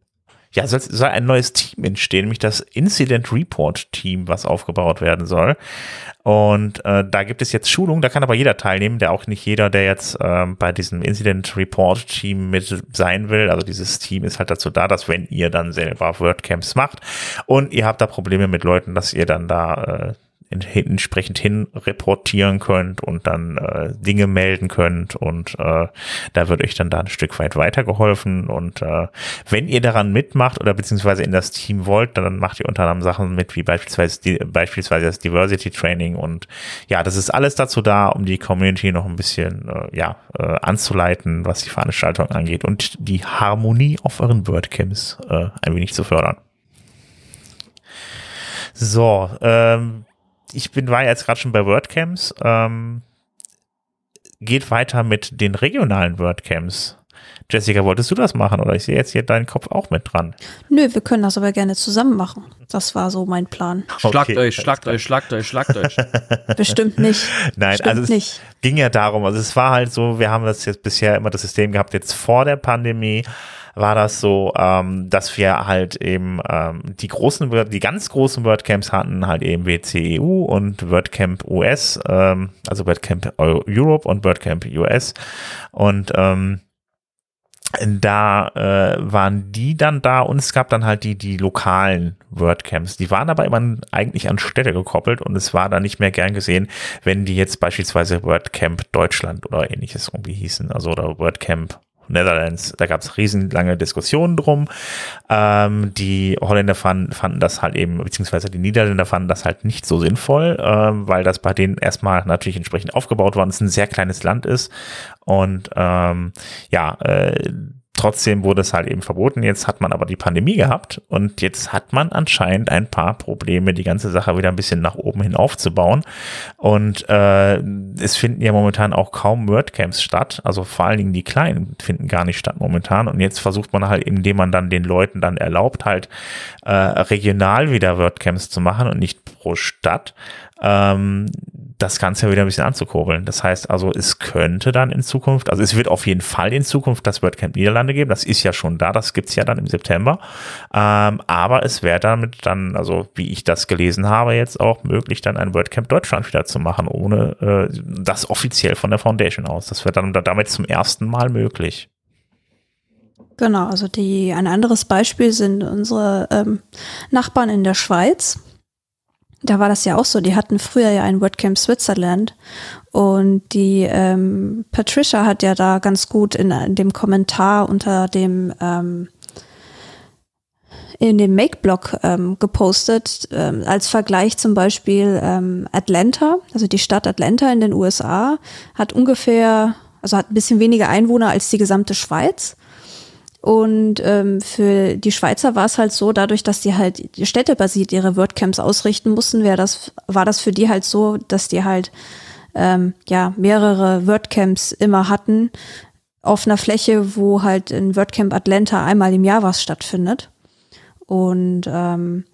ja soll, soll ein neues Team entstehen, nämlich das Incident Report Team, was aufgebaut werden soll. Und äh, da gibt es jetzt Schulungen, da kann aber jeder teilnehmen, der auch nicht jeder, der jetzt ähm, bei diesem Incident Report Team mit sein will. Also dieses Team ist halt dazu da, dass wenn ihr dann selber WordCamps macht und ihr habt da Probleme mit Leuten, dass ihr dann da äh, entsprechend hin reportieren könnt und dann äh, Dinge melden könnt und äh, da wird euch dann da ein Stück weit weitergeholfen und äh, wenn ihr daran mitmacht oder beziehungsweise in das Team wollt, dann macht ihr unter anderem Sachen mit wie beispielsweise die, beispielsweise das Diversity Training und ja, das ist alles dazu da, um die Community noch ein bisschen äh, ja äh, anzuleiten, was die Veranstaltung angeht und die Harmonie auf euren WordCamps äh, ein wenig zu fördern. So, ähm, ich bin, war jetzt gerade schon bei WordCamps. Ähm, geht weiter mit den regionalen WordCamps. Jessica, wolltest du das machen oder ich sehe jetzt hier deinen Kopf auch mit dran? Nö, wir können das aber gerne zusammen machen. Das war so mein Plan. Schlagt okay, euch, schlagt euch, schlagt euch, schlagt euch. Bestimmt nicht. Nein, Bestimmt also es nicht. ging ja darum, also es war halt so, wir haben das jetzt bisher immer das System gehabt, jetzt vor der Pandemie war das so, ähm, dass wir halt eben ähm, die großen, die ganz großen WordCamps hatten, halt eben WCEU und WordCamp US, ähm, also WordCamp Europe und WordCamp US. Und ähm, da äh, waren die dann da und es gab dann halt die, die lokalen WordCamps. Die waren aber immer eigentlich an Städte gekoppelt und es war dann nicht mehr gern gesehen, wenn die jetzt beispielsweise WordCamp Deutschland oder ähnliches irgendwie hießen, also oder WordCamp Netherlands. Da gab es riesenlange Diskussionen drum. Ähm, die Holländer fanden, fanden das halt eben, beziehungsweise die Niederländer fanden das halt nicht so sinnvoll, ähm, weil das bei denen erstmal natürlich entsprechend aufgebaut und es ein sehr kleines Land ist. Und ähm, ja, äh, Trotzdem wurde es halt eben verboten. Jetzt hat man aber die Pandemie gehabt und jetzt hat man anscheinend ein paar Probleme, die ganze Sache wieder ein bisschen nach oben hin aufzubauen. Und äh, es finden ja momentan auch kaum WordCamps statt. Also vor allen Dingen die kleinen finden gar nicht statt momentan. Und jetzt versucht man halt, indem man dann den Leuten dann erlaubt, halt äh, regional wieder WordCamps zu machen und nicht pro Stadt ähm, das Ganze wieder ein bisschen anzukurbeln. Das heißt also, es könnte dann in Zukunft, also es wird auf jeden Fall in Zukunft das WordCamp Niederlande geben. Das ist ja schon da, das gibt's ja dann im September. Ähm, aber es wäre damit dann, also wie ich das gelesen habe, jetzt auch möglich, dann ein WordCamp Deutschland wieder zu machen, ohne äh, das offiziell von der Foundation aus. Das wird dann damit zum ersten Mal möglich. Genau, also die ein anderes Beispiel sind unsere ähm, Nachbarn in der Schweiz da war das ja auch so. Die hatten früher ja ein WordCamp Switzerland und die ähm, Patricia hat ja da ganz gut in, in dem Kommentar unter dem ähm, in dem Make-Blog ähm, gepostet, ähm, als Vergleich zum Beispiel ähm, Atlanta, also die Stadt Atlanta in den USA, hat ungefähr, also hat ein bisschen weniger Einwohner als die gesamte Schweiz und ähm, für die Schweizer war es halt so, dadurch, dass die halt städtebasiert ihre WordCamps ausrichten mussten, wäre das, war das für die halt so, dass die halt ähm, ja mehrere WordCamps immer hatten auf einer Fläche, wo halt in WordCamp Atlanta einmal im Jahr was stattfindet. Und ähm,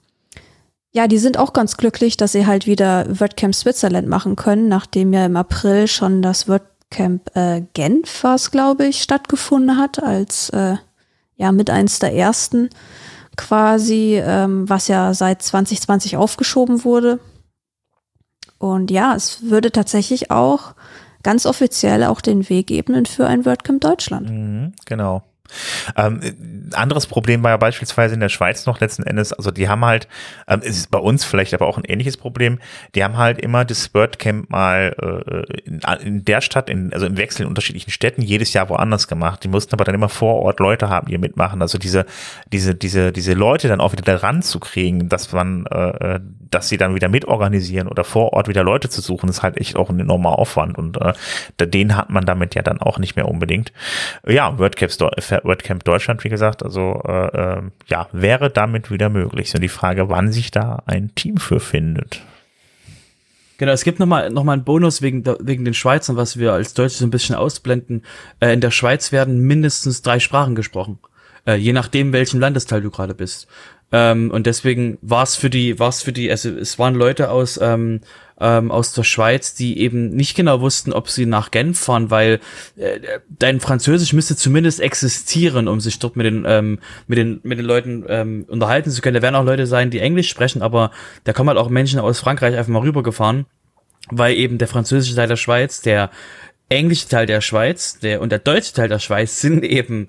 ja, die sind auch ganz glücklich, dass sie halt wieder WordCamp Switzerland machen können, nachdem ja im April schon das WordCamp äh, Genf, was glaube ich, stattgefunden hat als äh, ja mit eins der ersten quasi, ähm, was ja seit 2020 aufgeschoben wurde. Und ja, es würde tatsächlich auch ganz offiziell auch den Weg ebnen für ein WordCamp Deutschland. Mhm, genau. Ähm, anderes Problem war ja beispielsweise in der Schweiz noch letzten Endes, also die haben halt, ähm, ist bei uns vielleicht aber auch ein ähnliches Problem, die haben halt immer das WordCamp mal äh, in, in, der Stadt, in, also im Wechsel in unterschiedlichen Städten, jedes Jahr woanders gemacht. Die mussten aber dann immer vor Ort Leute haben, die mitmachen. Also diese, diese, diese, diese Leute dann auch wieder daran zu kriegen, dass man, äh, äh, dass sie dann wieder mitorganisieren oder vor Ort wieder Leute zu suchen, ist halt echt auch ein enormer Aufwand und äh, den hat man damit ja dann auch nicht mehr unbedingt. Ja, WordCamp, WordCamp Deutschland, wie gesagt, also äh, äh, ja, wäre damit wieder möglich. So die Frage, wann sich da ein Team für findet. Genau, es gibt nochmal noch mal einen Bonus wegen, wegen den Schweizern, was wir als Deutsche so ein bisschen ausblenden. Äh, in der Schweiz werden mindestens drei Sprachen gesprochen. Äh, je nachdem, welchem Landesteil du gerade bist. Ähm, und deswegen war es für die, war es für die, also es waren Leute aus, ähm, ähm, aus der Schweiz, die eben nicht genau wussten, ob sie nach Genf fahren, weil äh, dein Französisch müsste zumindest existieren, um sich dort mit den, ähm, mit den, mit den Leuten ähm, unterhalten zu können. Da werden auch Leute sein, die Englisch sprechen, aber da kommen halt auch Menschen aus Frankreich einfach mal rübergefahren, weil eben der französische Teil der Schweiz, der englische Teil der Schweiz, der und der deutsche Teil der Schweiz sind eben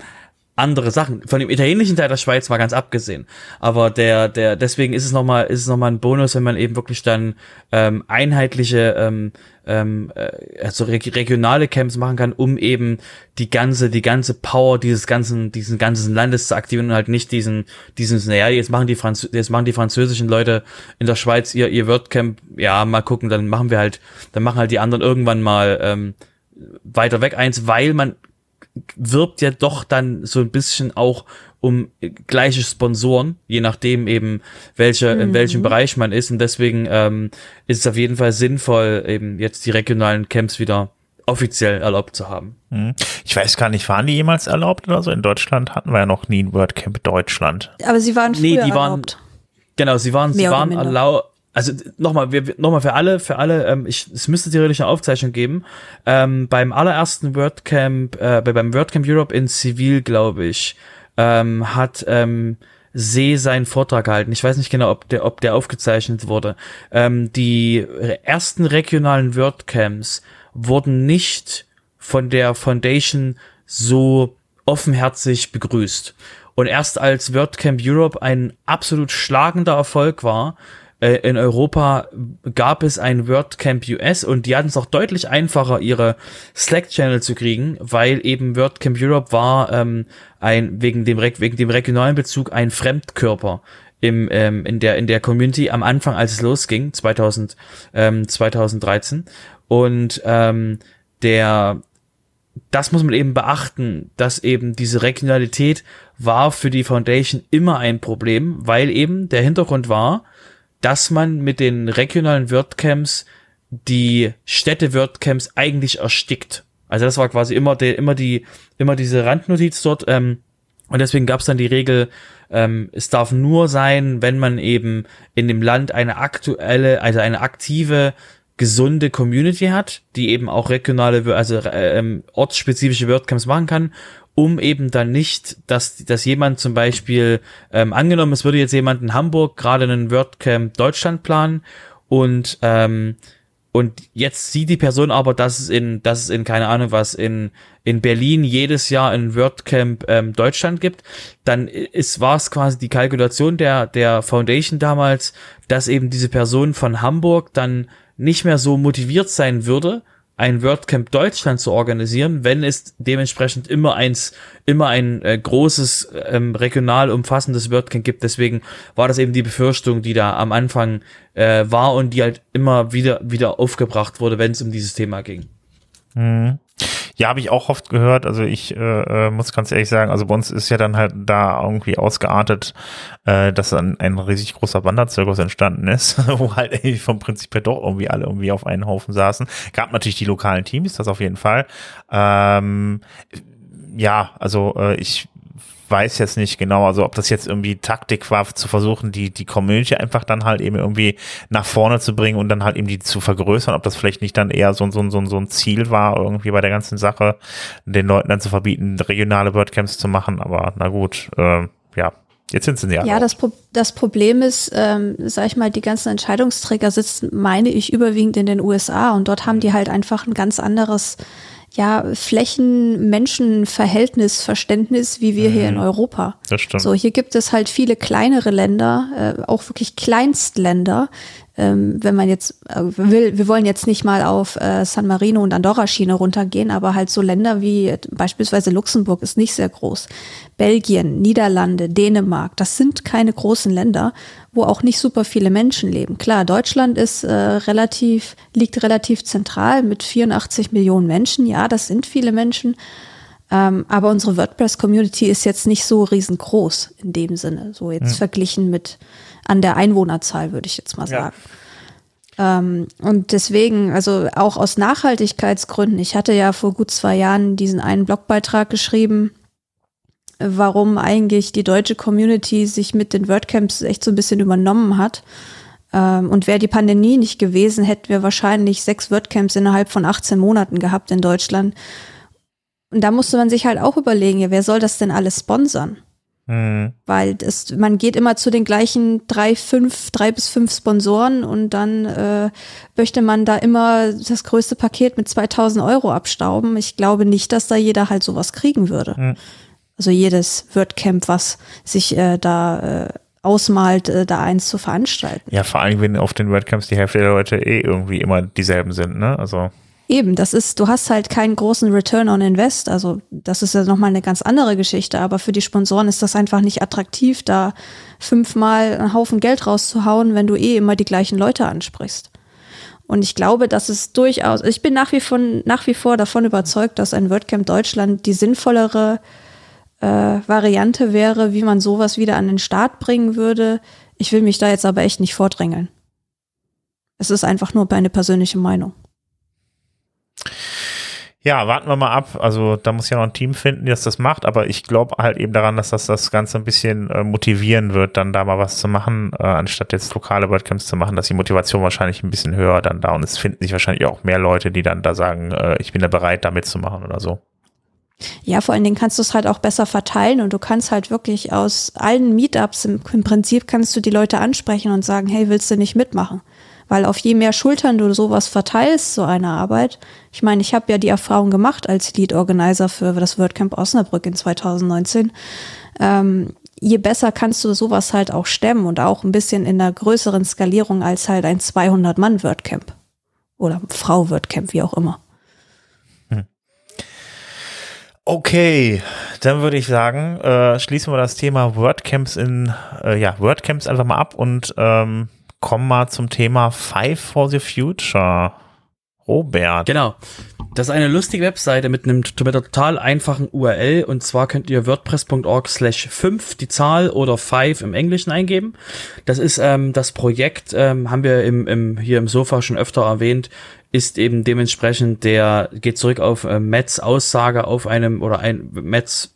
andere Sachen. Von dem italienischen Teil der Schweiz mal ganz abgesehen. Aber der, der, deswegen ist es nochmal, ist es nochmal ein Bonus, wenn man eben wirklich dann ähm, einheitliche, ähm, ähm, äh, also regionale Camps machen kann, um eben die ganze, die ganze Power dieses ganzen, diesen ganzen Landes zu aktivieren und halt nicht diesen, diesen, naja, jetzt machen die Franz jetzt machen die französischen Leute in der Schweiz ihr, ihr WordCamp, ja, mal gucken, dann machen wir halt, dann machen halt die anderen irgendwann mal, ähm, weiter weg eins, weil man wirbt ja doch dann so ein bisschen auch um gleiche Sponsoren, je nachdem eben welche, mhm. in welchem Bereich man ist. Und deswegen ähm, ist es auf jeden Fall sinnvoll, eben jetzt die regionalen Camps wieder offiziell erlaubt zu haben. Mhm. Ich weiß gar nicht, waren die jemals erlaubt oder so? In Deutschland hatten wir ja noch nie ein WordCamp Deutschland. Aber sie waren früher nee, die waren, erlaubt. Genau, sie waren, Mehr sie waren erlaubt also nochmal, wir, nochmal für alle, für alle, ähm, ich, es müsste theoretisch eine Aufzeichnung geben. Ähm, beim allerersten WordCamp, äh, beim WordCamp Europe in Zivil, glaube ich, ähm, hat ähm, See seinen Vortrag gehalten. Ich weiß nicht genau, ob der, ob der aufgezeichnet wurde. Ähm, die ersten regionalen WordCamps wurden nicht von der Foundation so offenherzig begrüßt. Und erst als WordCamp Europe ein absolut schlagender Erfolg war, äh, in Europa gab es ein WordCamp US und die hatten es auch deutlich einfacher, ihre Slack-Channel zu kriegen, weil eben WordCamp Europe war ähm, ein wegen dem wegen dem regionalen Bezug ein Fremdkörper im ähm, in der in der Community am Anfang, als es losging 2000 ähm, 2013 und ähm, der das muss man eben beachten, dass eben diese Regionalität war für die Foundation immer ein Problem, weil eben der Hintergrund war, dass man mit den regionalen WordCamps die Städte WordCamps eigentlich erstickt. Also das war quasi immer der, immer die, immer diese Randnotiz dort. Ähm, und deswegen gab es dann die Regel, ähm, es darf nur sein, wenn man eben in dem Land eine aktuelle, also eine aktive, gesunde Community hat, die eben auch regionale, also äh, ähm, ortsspezifische WordCamps machen kann um eben dann nicht, dass, dass jemand zum Beispiel, ähm, angenommen, es würde jetzt jemand in Hamburg gerade einen WordCamp Deutschland planen und ähm, und jetzt sieht die Person aber, dass es in, dass es in, keine Ahnung was, in, in Berlin jedes Jahr ein WordCamp ähm, Deutschland gibt, dann ist, war es quasi die Kalkulation der, der Foundation damals, dass eben diese Person von Hamburg dann nicht mehr so motiviert sein würde, ein WordCamp Deutschland zu organisieren, wenn es dementsprechend immer eins, immer ein äh, großes, ähm, regional umfassendes WordCamp gibt. Deswegen war das eben die Befürchtung, die da am Anfang äh, war und die halt immer wieder, wieder aufgebracht wurde, wenn es um dieses Thema ging. Mhm. Ja, habe ich auch oft gehört. Also ich äh, äh, muss ganz ehrlich sagen, also bei uns ist ja dann halt da irgendwie ausgeartet, äh, dass dann ein riesig großer Wanderzirkus entstanden ist, wo halt irgendwie vom Prinzip her doch irgendwie alle irgendwie auf einen Haufen saßen. Gab natürlich die lokalen Teams, das auf jeden Fall. Ähm, ja, also äh, ich weiß jetzt nicht genau, also ob das jetzt irgendwie Taktik war, zu versuchen, die, die Community einfach dann halt eben irgendwie nach vorne zu bringen und dann halt eben die zu vergrößern, ob das vielleicht nicht dann eher so, so, so, so ein Ziel war, irgendwie bei der ganzen Sache, den Leuten dann zu verbieten, regionale WordCamps zu machen, aber na gut, äh, ja, Jetzt sind sie ja. Ja, das, Pro das Problem ist, ähm, sag ich mal, die ganzen Entscheidungsträger sitzen, meine ich, überwiegend in den USA und dort haben die halt einfach ein ganz anderes ja, Flächen-Menschen-Verhältnis-Verständnis wie wir mhm. hier in mhm. Europa. Das stimmt. So, hier gibt es halt viele kleinere Länder, äh, auch wirklich Kleinstländer, ähm, wenn man jetzt äh, will, wir wollen jetzt nicht mal auf äh, San Marino und Andorra Schiene runtergehen, aber halt so Länder wie äh, beispielsweise Luxemburg ist nicht sehr groß. Belgien, Niederlande, Dänemark, das sind keine großen Länder, wo auch nicht super viele Menschen leben. Klar, Deutschland ist äh, relativ, liegt relativ zentral mit 84 Millionen Menschen. Ja, das sind viele Menschen. Ähm, aber unsere WordPress-Community ist jetzt nicht so riesengroß in dem Sinne. So jetzt hm. verglichen mit an der Einwohnerzahl, würde ich jetzt mal sagen. Ja. Ähm, und deswegen, also auch aus Nachhaltigkeitsgründen, ich hatte ja vor gut zwei Jahren diesen einen Blogbeitrag geschrieben, warum eigentlich die deutsche Community sich mit den WordCamps echt so ein bisschen übernommen hat. Ähm, und wäre die Pandemie nicht gewesen, hätten wir wahrscheinlich sechs WordCamps innerhalb von 18 Monaten gehabt in Deutschland. Und da musste man sich halt auch überlegen, ja, wer soll das denn alles sponsern? Mhm. Weil das, man geht immer zu den gleichen drei, fünf, drei bis fünf Sponsoren und dann äh, möchte man da immer das größte Paket mit 2000 Euro abstauben. Ich glaube nicht, dass da jeder halt sowas kriegen würde. Mhm. Also jedes WordCamp, was sich äh, da äh, ausmalt, äh, da eins zu veranstalten. Ja, vor allem, wenn auf den WordCamps die Hälfte der Leute eh irgendwie immer dieselben sind, ne? Also. Eben, das ist, du hast halt keinen großen Return on Invest. Also das ist ja nochmal eine ganz andere Geschichte. Aber für die Sponsoren ist das einfach nicht attraktiv, da fünfmal einen Haufen Geld rauszuhauen, wenn du eh immer die gleichen Leute ansprichst. Und ich glaube, dass es durchaus, ich bin nach wie, von, nach wie vor davon überzeugt, dass ein WordCamp Deutschland die sinnvollere äh, Variante wäre, wie man sowas wieder an den Start bringen würde. Ich will mich da jetzt aber echt nicht vordrängeln. Es ist einfach nur meine persönliche Meinung. Ja, warten wir mal ab. Also da muss ja noch ein Team finden, das das macht, aber ich glaube halt eben daran, dass das das Ganze ein bisschen äh, motivieren wird, dann da mal was zu machen, äh, anstatt jetzt lokale WordCamps zu machen, dass die Motivation wahrscheinlich ein bisschen höher dann da und es finden sich wahrscheinlich auch mehr Leute, die dann da sagen, äh, ich bin da bereit, da mitzumachen oder so. Ja, vor allen Dingen kannst du es halt auch besser verteilen und du kannst halt wirklich aus allen Meetups im, im Prinzip kannst du die Leute ansprechen und sagen, hey, willst du nicht mitmachen? Weil auf je mehr Schultern du sowas verteilst, so eine Arbeit. Ich meine, ich habe ja die Erfahrung gemacht als Lead Organizer für das WordCamp Osnabrück in 2019. Ähm, je besser kannst du sowas halt auch stemmen und auch ein bisschen in einer größeren Skalierung als halt ein 200 Mann WordCamp oder Frau WordCamp, wie auch immer. Hm. Okay, dann würde ich sagen, äh, schließen wir das Thema WordCamps in, äh, ja, WordCamps einfach mal ab und ähm, kommen mal zum Thema Five for the Future. Robert. Genau. Das ist eine lustige Webseite mit einem total einfachen URL und zwar könnt ihr wordpress.org slash 5 die Zahl oder 5 im Englischen eingeben. Das ist ähm, das Projekt, ähm, haben wir im, im, hier im Sofa schon öfter erwähnt, ist eben dementsprechend der, geht zurück auf äh, Metz Aussage auf einem oder ein Metz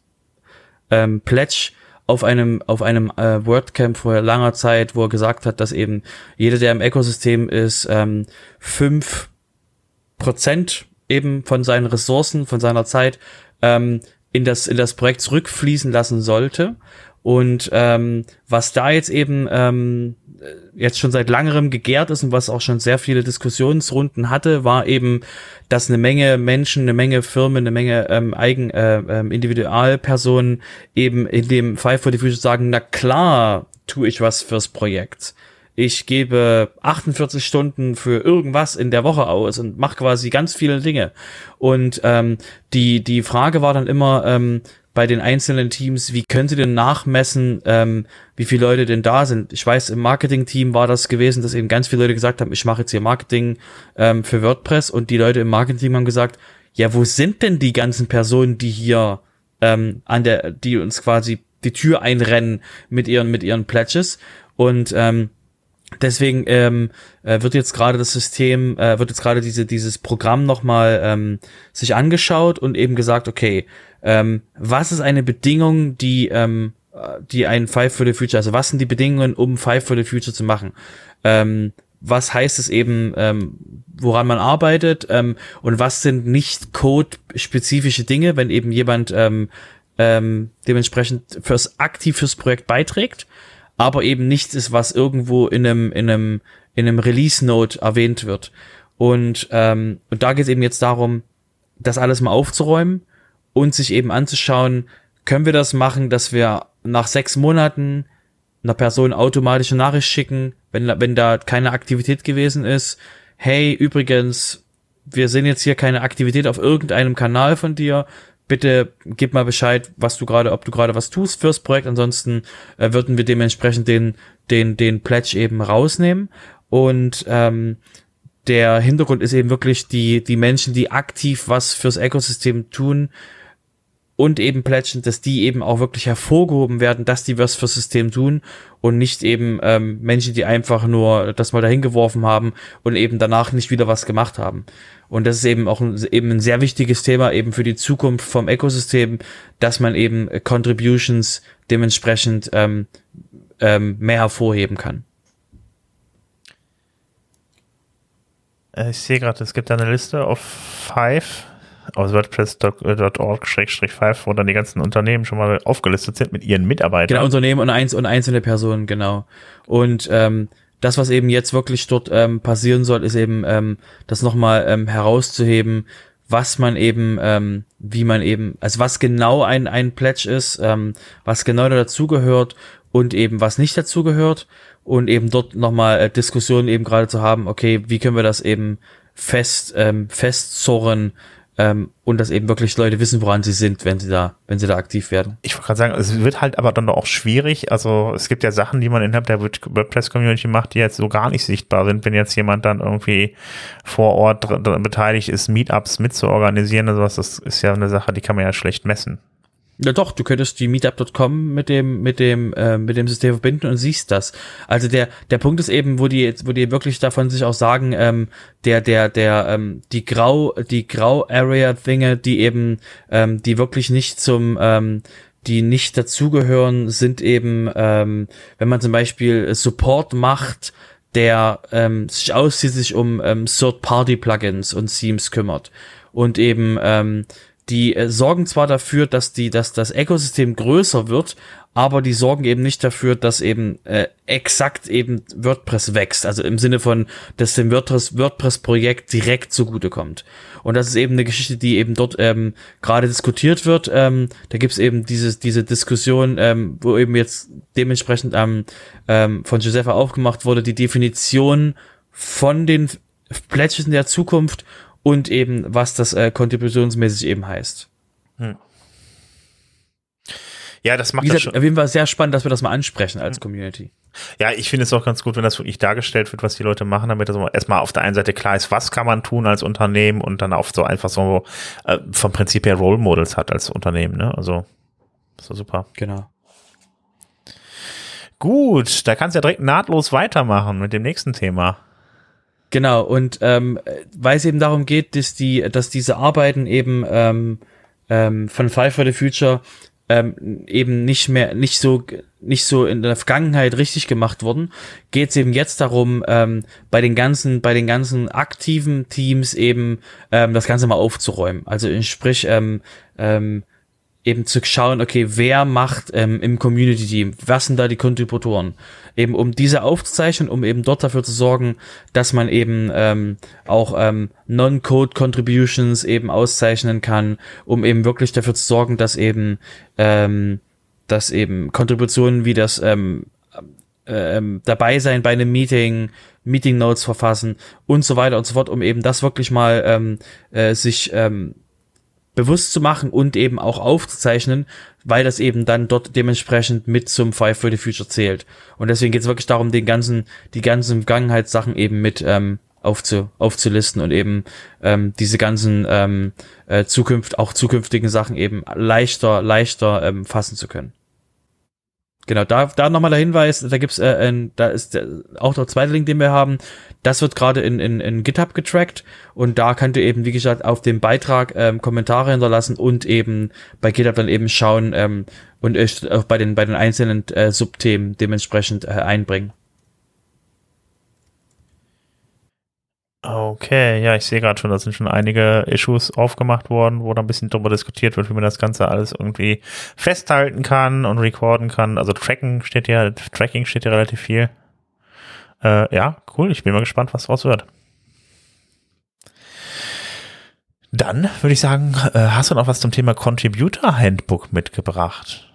ähm, Pledge auf einem auf einem äh, WordCamp vor langer Zeit, wo er gesagt hat, dass eben jeder, der im Ökosystem ist, ähm, fünf Prozent eben von seinen Ressourcen, von seiner Zeit ähm, in das in das Projekt zurückfließen lassen sollte. Und ähm, was da jetzt eben ähm, jetzt schon seit langerem gegärt ist und was auch schon sehr viele Diskussionsrunden hatte, war eben, dass eine Menge Menschen, eine Menge Firmen, eine Menge ähm, Eigen, äh, ähm, Individualpersonen eben in dem Five for the Future sagen, na klar, tue ich was fürs Projekt. Ich gebe 48 Stunden für irgendwas in der Woche aus und mache quasi ganz viele Dinge. Und ähm, die, die Frage war dann immer, ähm, bei den einzelnen Teams, wie können sie denn nachmessen, ähm, wie viele Leute denn da sind? Ich weiß, im Marketing-Team war das gewesen, dass eben ganz viele Leute gesagt haben, ich mache jetzt hier Marketing ähm, für WordPress und die Leute im Marketing haben gesagt, ja, wo sind denn die ganzen Personen, die hier ähm, an der, die uns quasi die Tür einrennen mit ihren, mit ihren Pledges? Und ähm, deswegen ähm, äh, wird jetzt gerade das System, äh, wird jetzt gerade diese, dieses Programm nochmal ähm, sich angeschaut und eben gesagt, okay, ähm, was ist eine Bedingung, die, ähm, die ein Five for the Future, also was sind die Bedingungen, um Five for the Future zu machen? Ähm, was heißt es eben, ähm, woran man arbeitet ähm, und was sind nicht code-spezifische Dinge, wenn eben jemand ähm, ähm, dementsprechend fürs aktiv fürs Projekt beiträgt, aber eben nichts ist, was irgendwo in einem in einem in einem Release-Note erwähnt wird. Und ähm, und da geht es eben jetzt darum, das alles mal aufzuräumen und sich eben anzuschauen, können wir das machen, dass wir nach sechs Monaten einer Person automatische Nachricht schicken, wenn, wenn da keine Aktivität gewesen ist. Hey, übrigens, wir sehen jetzt hier keine Aktivität auf irgendeinem Kanal von dir. Bitte gib mal Bescheid, was du gerade, ob du gerade was tust fürs Projekt. Ansonsten äh, würden wir dementsprechend den, den, den Pledge eben rausnehmen. Und ähm, der Hintergrund ist eben wirklich die, die Menschen, die aktiv was fürs Ökosystem tun, und eben plätschen, dass die eben auch wirklich hervorgehoben werden, dass die was fürs System tun und nicht eben ähm, Menschen, die einfach nur das mal dahin geworfen haben und eben danach nicht wieder was gemacht haben. Und das ist eben auch ein, eben ein sehr wichtiges Thema eben für die Zukunft vom Ökosystem, dass man eben Contributions dementsprechend ähm, ähm, mehr hervorheben kann. Äh, ich sehe gerade, es gibt eine Liste auf Five aus WordPress.org-5, wo dann die ganzen Unternehmen schon mal aufgelistet sind mit ihren Mitarbeitern. Genau, Unternehmen und, eins, und einzelne Personen, genau. Und ähm, das, was eben jetzt wirklich dort ähm, passieren soll, ist eben ähm, das nochmal ähm, herauszuheben, was man eben, ähm, wie man eben, also was genau ein, ein Pledge ist, ähm, was genau dazugehört und eben was nicht dazugehört und eben dort nochmal äh, Diskussionen eben gerade zu haben, okay, wie können wir das eben fest, ähm, festzorren, ähm, und dass eben wirklich Leute wissen, woran sie sind, wenn sie da, wenn sie da aktiv werden. Ich wollte gerade sagen, es wird halt aber dann auch schwierig. Also es gibt ja Sachen, die man innerhalb der WordPress-Community macht, die jetzt so gar nicht sichtbar sind, wenn jetzt jemand dann irgendwie vor Ort beteiligt ist, Meetups mitzuorganisieren oder sowas. Das ist ja eine Sache, die kann man ja schlecht messen. Ja doch, du könntest die Meetup.com mit dem mit dem äh, mit dem System verbinden und siehst das. Also der der Punkt ist eben, wo die jetzt, wo die wirklich davon sich auch sagen, ähm, der der der ähm, die grau die grau Area Dinge, die eben ähm, die wirklich nicht zum ähm, die nicht dazugehören, sind eben, ähm, wenn man zum Beispiel Support macht, der ähm, sich ausschließlich um ähm, Third-Party-Plugins und Themes kümmert und eben ähm, die äh, sorgen zwar dafür, dass die, dass das Ökosystem größer wird, aber die sorgen eben nicht dafür, dass eben äh, exakt eben WordPress wächst. Also im Sinne von, dass dem WordPress WordPress-Projekt direkt zugutekommt. Und das ist eben eine Geschichte, die eben dort ähm, gerade diskutiert wird. Ähm, da gibt's eben dieses, diese Diskussion, ähm, wo eben jetzt dementsprechend ähm, ähm, von Josepha aufgemacht wurde, die Definition von den Plättchen der Zukunft und eben, was das äh, kontributionsmäßig eben heißt. Hm. Ja, das macht Wie gesagt, das schon. Auf jeden Fall sehr spannend, dass wir das mal ansprechen als Community. Ja, ich finde es auch ganz gut, wenn das wirklich dargestellt wird, was die Leute machen, damit das erstmal auf der einen Seite klar ist, was kann man tun als Unternehmen und dann auch so einfach so äh, vom Prinzip her Role Models hat als Unternehmen, ne? Also, so super. Genau. Gut, da kannst du ja direkt nahtlos weitermachen mit dem nächsten Thema. Genau, und ähm, weil es eben darum geht, dass die, dass diese Arbeiten eben ähm, ähm, von Five for the Future ähm, eben nicht mehr, nicht so, nicht so in der Vergangenheit richtig gemacht wurden, geht es eben jetzt darum, ähm, bei den ganzen, bei den ganzen aktiven Teams eben ähm, das Ganze mal aufzuräumen. Also sprich, ähm, ähm, eben zu schauen, okay, wer macht ähm, im Community Team, was sind da die Kontributoren, eben um diese aufzuzeichnen, um eben dort dafür zu sorgen, dass man eben ähm, auch ähm, Non-Code Contributions eben auszeichnen kann, um eben wirklich dafür zu sorgen, dass eben ähm, dass eben Kontributionen wie das ähm, ähm, dabei sein bei einem Meeting, Meeting Notes verfassen und so weiter und so fort, um eben das wirklich mal ähm, äh, sich ähm, bewusst zu machen und eben auch aufzuzeichnen, weil das eben dann dort dementsprechend mit zum Five for the Future zählt. Und deswegen geht es wirklich darum, den ganzen, die ganzen Vergangenheitssachen eben mit ähm, aufzu, aufzulisten und eben ähm, diese ganzen ähm, äh, Zukunft, auch zukünftigen Sachen eben leichter, leichter ähm, fassen zu können. Genau, da, da nochmal der Hinweis, da gibt's, äh, ein, da ist der, auch der zweite Link, den wir haben, das wird gerade in, in, in GitHub getrackt und da könnt ihr eben, wie gesagt, auf dem Beitrag ähm, Kommentare hinterlassen und eben bei GitHub dann eben schauen ähm, und äh, auch bei den, bei den einzelnen äh, Subthemen dementsprechend äh, einbringen. Okay, ja, ich sehe gerade schon, da sind schon einige Issues aufgemacht worden, wo da ein bisschen drüber diskutiert wird, wie man das Ganze alles irgendwie festhalten kann und recorden kann. Also Tracking steht ja, Tracking steht ja relativ viel. Äh, ja, cool, ich bin mal gespannt, was draus wird. Dann würde ich sagen, äh, hast du noch was zum Thema Contributor Handbook mitgebracht?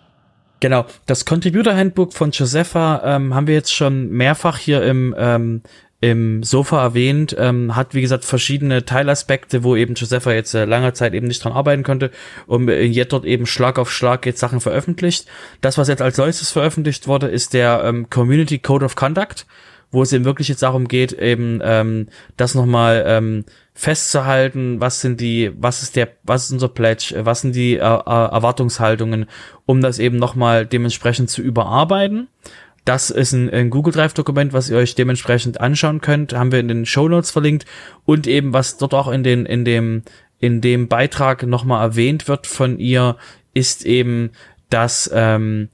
Genau, das Contributor Handbook von Josepha ähm, haben wir jetzt schon mehrfach hier im ähm, im Sofa erwähnt, ähm, hat wie gesagt verschiedene Teilaspekte, wo eben Josepha jetzt äh, lange Zeit eben nicht dran arbeiten konnte und äh, jetzt dort eben Schlag auf Schlag jetzt Sachen veröffentlicht. Das, was jetzt als neuestes veröffentlicht wurde, ist der ähm, Community Code of Conduct, wo es eben wirklich jetzt darum geht, eben ähm, das nochmal ähm, festzuhalten, was sind die, was ist der, was ist unser Pledge, was sind die äh, äh Erwartungshaltungen, um das eben nochmal dementsprechend zu überarbeiten das ist ein, ein Google Drive Dokument, was ihr euch dementsprechend anschauen könnt, haben wir in den Show Notes verlinkt. Und eben was dort auch in den in dem in dem Beitrag nochmal erwähnt wird von ihr, ist eben, dass ähm,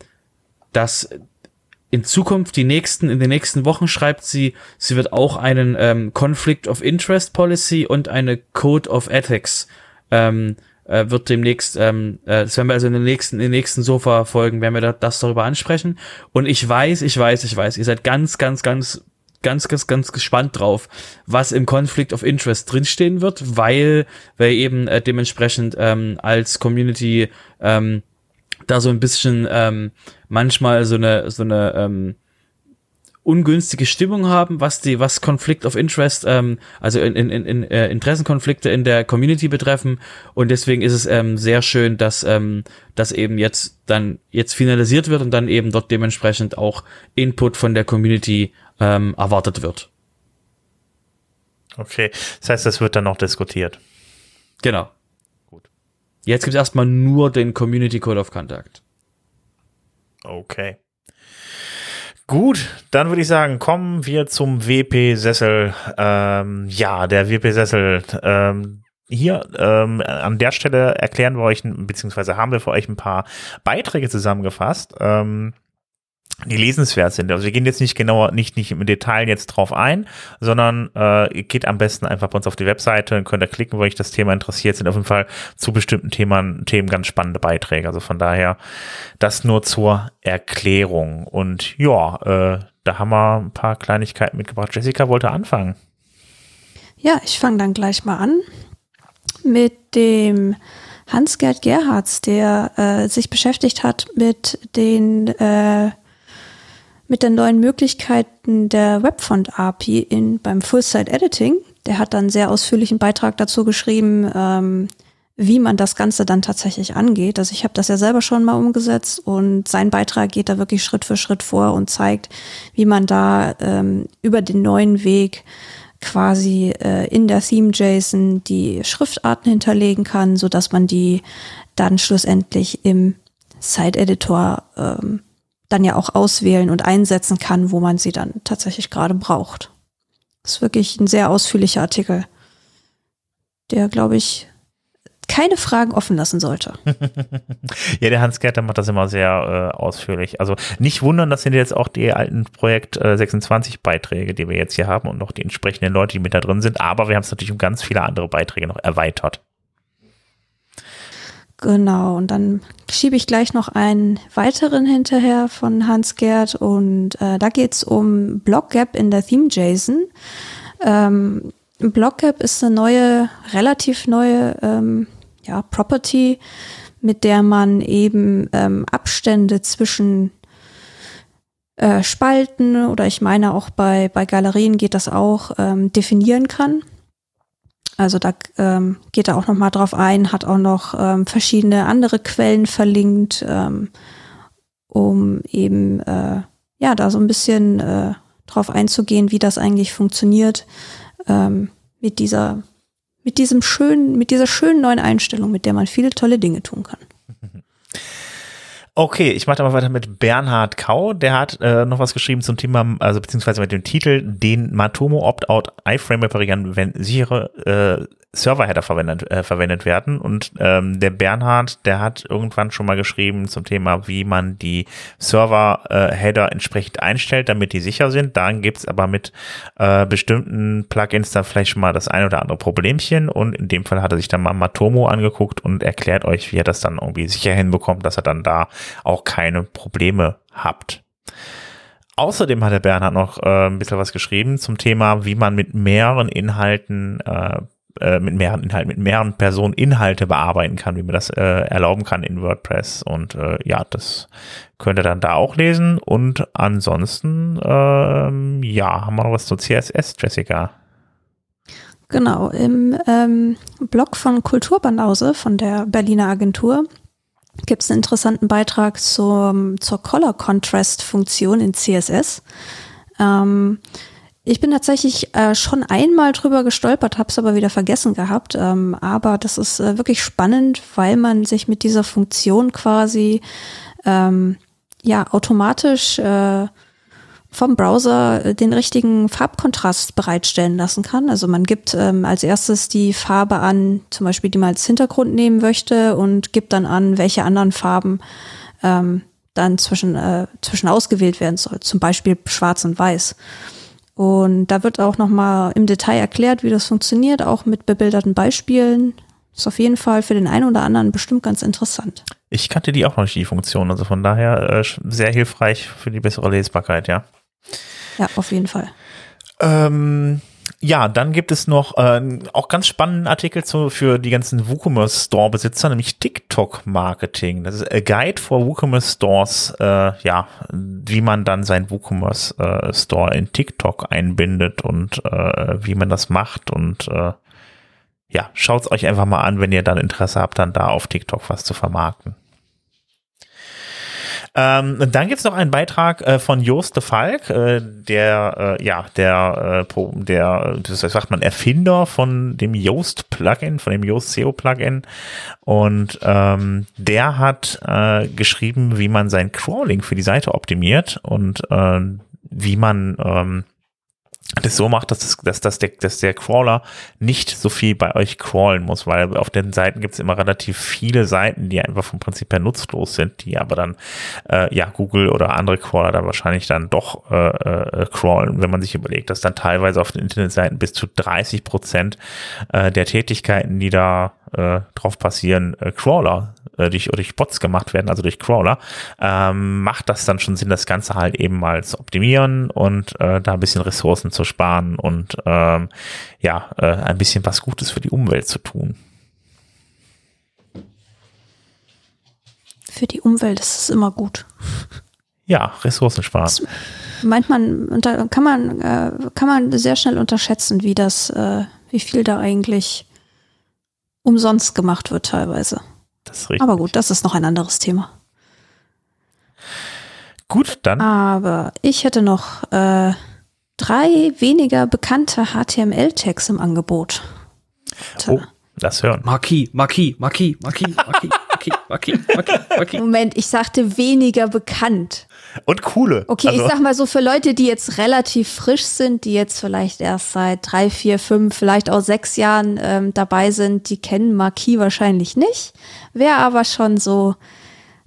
dass in Zukunft die nächsten in den nächsten Wochen schreibt sie, sie wird auch einen ähm, Conflict of Interest Policy und eine Code of Ethics ähm, äh, wird demnächst, ähm, äh, das werden wir also in den nächsten, in den nächsten Sofa-Folgen, werden wir da, das darüber ansprechen. Und ich weiß, ich weiß, ich weiß, ihr seid ganz, ganz, ganz ganz, ganz, ganz gespannt drauf, was im Conflict of Interest drinstehen wird, weil wir eben äh, dementsprechend ähm, als Community ähm, da so ein bisschen ähm, manchmal so eine so eine ähm, ungünstige Stimmung haben, was die, was Conflict of Interest, ähm, also in, in, in, äh, Interessenkonflikte in der Community betreffen. Und deswegen ist es ähm, sehr schön, dass ähm, das eben jetzt dann jetzt finalisiert wird und dann eben dort dementsprechend auch Input von der Community ähm, erwartet wird. Okay, das heißt, das wird dann noch diskutiert. Genau. Gut. Jetzt gibt es erstmal nur den Community Code of Conduct. Okay. Gut, dann würde ich sagen, kommen wir zum WP-Sessel. Ähm, ja, der WP-Sessel. Ähm, hier ähm, an der Stelle erklären wir euch, beziehungsweise haben wir für euch ein paar Beiträge zusammengefasst. Ähm, die lesenswert sind. Also wir gehen jetzt nicht genauer, nicht, nicht im Detail jetzt drauf ein, sondern äh, geht am besten einfach bei uns auf die Webseite, dann könnt ihr klicken, weil euch das Thema interessiert, sind auf jeden Fall zu bestimmten Themen, Themen ganz spannende Beiträge. Also von daher das nur zur Erklärung. Und ja, äh, da haben wir ein paar Kleinigkeiten mitgebracht. Jessica wollte anfangen. Ja, ich fange dann gleich mal an mit dem Hans-Gerd Gerhards, der äh, sich beschäftigt hat mit den äh, mit den neuen Möglichkeiten der Webfont API in beim Full-Site Editing. Der hat dann sehr ausführlichen Beitrag dazu geschrieben, ähm, wie man das Ganze dann tatsächlich angeht. Also ich habe das ja selber schon mal umgesetzt und sein Beitrag geht da wirklich Schritt für Schritt vor und zeigt, wie man da ähm, über den neuen Weg quasi äh, in der Theme JSON die Schriftarten hinterlegen kann, so dass man die dann schlussendlich im Site Editor ähm, dann ja auch auswählen und einsetzen kann, wo man sie dann tatsächlich gerade braucht. Das ist wirklich ein sehr ausführlicher Artikel, der, glaube ich, keine Fragen offen lassen sollte. ja, der Hans Gerd, macht das immer sehr äh, ausführlich. Also nicht wundern, das sind jetzt auch die alten Projekt äh, 26 Beiträge, die wir jetzt hier haben und noch die entsprechenden Leute, die mit da drin sind. Aber wir haben es natürlich um ganz viele andere Beiträge noch erweitert. Genau, und dann schiebe ich gleich noch einen weiteren hinterher von Hans Gerd und äh, da geht's um Blockgap in der Theme JSON. Ähm, Blockgap ist eine neue, relativ neue ähm, ja, Property, mit der man eben ähm, Abstände zwischen äh, Spalten oder ich meine auch bei, bei Galerien geht das auch, ähm, definieren kann. Also da ähm, geht er auch noch mal drauf ein, hat auch noch ähm, verschiedene andere Quellen verlinkt, ähm, um eben äh, ja da so ein bisschen äh, drauf einzugehen, wie das eigentlich funktioniert ähm, mit dieser mit diesem schönen mit dieser schönen neuen Einstellung, mit der man viele tolle Dinge tun kann. Okay, ich mache mal weiter mit Bernhard Kau. Der hat äh, noch was geschrieben zum Thema, also beziehungsweise mit dem Titel, den Matomo Opt-out iFrame reparieren, wenn sichere äh, Serverheader verwendet, äh, verwendet werden. Und ähm, der Bernhard, der hat irgendwann schon mal geschrieben zum Thema, wie man die Server-Header äh, entsprechend einstellt, damit die sicher sind. Dann gibt's aber mit äh, bestimmten Plugins da vielleicht schon mal das ein oder andere Problemchen. Und in dem Fall hat er sich dann mal Matomo angeguckt und erklärt euch, wie er das dann irgendwie sicher hinbekommt, dass er dann da auch keine Probleme habt. Außerdem hat der Bernhard noch äh, ein bisschen was geschrieben zum Thema, wie man mit mehreren Inhalten äh, äh, mit mehreren Inhalten, mit mehreren Personen Inhalte bearbeiten kann, wie man das äh, erlauben kann in WordPress. Und äh, ja, das könnt ihr dann da auch lesen. Und ansonsten, ähm, ja, haben wir noch was zu CSS, Jessica. Genau, im ähm, Blog von Kulturbanause von der Berliner Agentur gibt es einen interessanten Beitrag zum, zur Color Contrast Funktion in CSS. Ähm, ich bin tatsächlich äh, schon einmal drüber gestolpert, habe es aber wieder vergessen gehabt. Ähm, aber das ist äh, wirklich spannend, weil man sich mit dieser Funktion quasi ähm, ja automatisch äh, vom Browser äh, den richtigen Farbkontrast bereitstellen lassen kann. Also man gibt ähm, als erstes die Farbe an, zum Beispiel die man als Hintergrund nehmen möchte und gibt dann an, welche anderen Farben ähm, dann zwischen, äh, zwischen ausgewählt werden soll. Zum Beispiel Schwarz und Weiß. Und da wird auch nochmal im Detail erklärt, wie das funktioniert, auch mit bebilderten Beispielen. Ist auf jeden Fall für den einen oder anderen bestimmt ganz interessant. Ich kannte die auch noch nicht, die Funktion. Also von daher äh, sehr hilfreich für die bessere Lesbarkeit, ja. Ja, auf jeden Fall. Ähm, ja, dann gibt es noch äh, auch ganz spannenden Artikel zu, für die ganzen WooCommerce Store Besitzer, nämlich TikTok Marketing. Das ist a Guide for WooCommerce Stores, äh, ja, wie man dann sein WooCommerce äh, Store in TikTok einbindet und äh, wie man das macht und äh, ja, schaut's euch einfach mal an, wenn ihr dann Interesse habt, dann da auf TikTok was zu vermarkten. Ähm, dann gibt's noch einen Beitrag äh, von Joost de Falk, äh, der, äh, ja, der, äh, der, das sagt man, Erfinder von dem Yoast Plugin, von dem Yoast SEO Plugin. Und ähm, der hat äh, geschrieben, wie man sein Crawling für die Seite optimiert und äh, wie man ähm, das so macht, dass, dass, dass, der, dass der Crawler nicht so viel bei euch crawlen muss, weil auf den Seiten gibt es immer relativ viele Seiten, die einfach vom Prinzip her nutzlos sind, die aber dann äh, ja Google oder andere Crawler dann wahrscheinlich dann doch äh, äh, crawlen, wenn man sich überlegt, dass dann teilweise auf den Internetseiten bis zu 30 Prozent äh, der Tätigkeiten, die da äh, drauf passieren, äh, Crawler äh, durch, durch Bots gemacht werden, also durch Crawler, ähm, macht das dann schon Sinn, das Ganze halt eben mal zu optimieren und äh, da ein bisschen Ressourcen zu sparen und ähm, ja, äh, ein bisschen was Gutes für die Umwelt zu tun. Für die Umwelt ist es immer gut. Ja, Ressourcen sparen. Das meint man, kann man, äh, kann man sehr schnell unterschätzen, wie das, äh, wie viel da eigentlich umsonst gemacht wird teilweise. Das ist richtig. Aber gut, das ist noch ein anderes Thema. Gut, dann. Aber ich hätte noch äh, drei weniger bekannte HTML-Tags im Angebot. Oh, das hören. Marquis, Marquis, Marquis, Marquis, Marquis, Marquis, Marquis, Marquis, Marquis. Moment, ich sagte weniger bekannt. Und coole. Okay, also. ich sag mal so für Leute, die jetzt relativ frisch sind, die jetzt vielleicht erst seit drei, vier, fünf, vielleicht auch sechs Jahren ähm, dabei sind, die kennen Marquis wahrscheinlich nicht. Wer aber schon so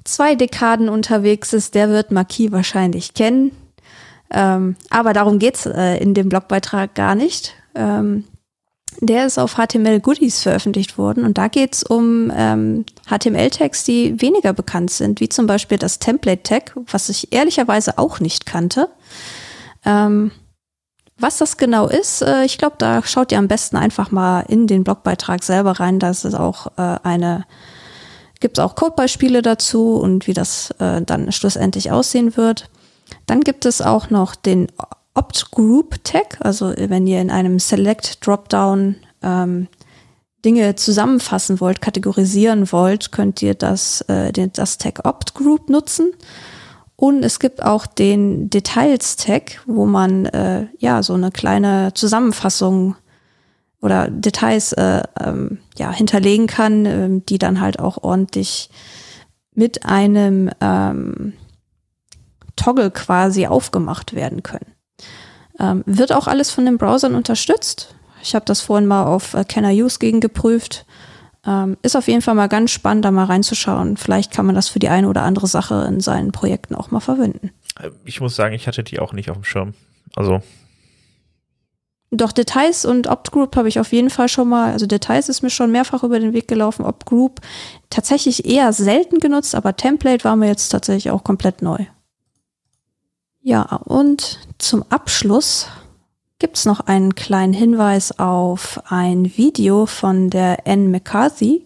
zwei Dekaden unterwegs ist, der wird Marquis wahrscheinlich kennen. Ähm, aber darum geht's äh, in dem Blogbeitrag gar nicht. Ähm, der ist auf HTML Goodies veröffentlicht worden und da geht's um ähm, HTML-Tags, die weniger bekannt sind, wie zum Beispiel das Template-Tag, was ich ehrlicherweise auch nicht kannte. Ähm, was das genau ist, äh, ich glaube, da schaut ihr am besten einfach mal in den Blogbeitrag selber rein. Da ist es auch äh, eine, gibt es auch Codebeispiele dazu und wie das äh, dann schlussendlich aussehen wird. Dann gibt es auch noch den Opt-Group-Tag, also wenn ihr in einem Select-Dropdown ähm, Dinge zusammenfassen wollt, kategorisieren wollt, könnt ihr das, äh, den, das Tag Opt-Group nutzen. Und es gibt auch den Details-Tag, wo man äh, ja so eine kleine Zusammenfassung oder Details äh, ähm, ja, hinterlegen kann, ähm, die dann halt auch ordentlich mit einem ähm, Toggle quasi aufgemacht werden können. Ähm, wird auch alles von den Browsern unterstützt. Ich habe das vorhin mal auf äh, Can I Use gegen geprüft. Ähm, ist auf jeden Fall mal ganz spannend, da mal reinzuschauen. Vielleicht kann man das für die eine oder andere Sache in seinen Projekten auch mal verwenden. Ich muss sagen, ich hatte die auch nicht auf dem Schirm. Also. Doch Details und Opt-Group habe ich auf jeden Fall schon mal, also Details ist mir schon mehrfach über den Weg gelaufen, Opt-Group tatsächlich eher selten genutzt, aber Template war mir jetzt tatsächlich auch komplett neu. Ja, und zum Abschluss gibt's noch einen kleinen Hinweis auf ein Video von der Anne McCarthy.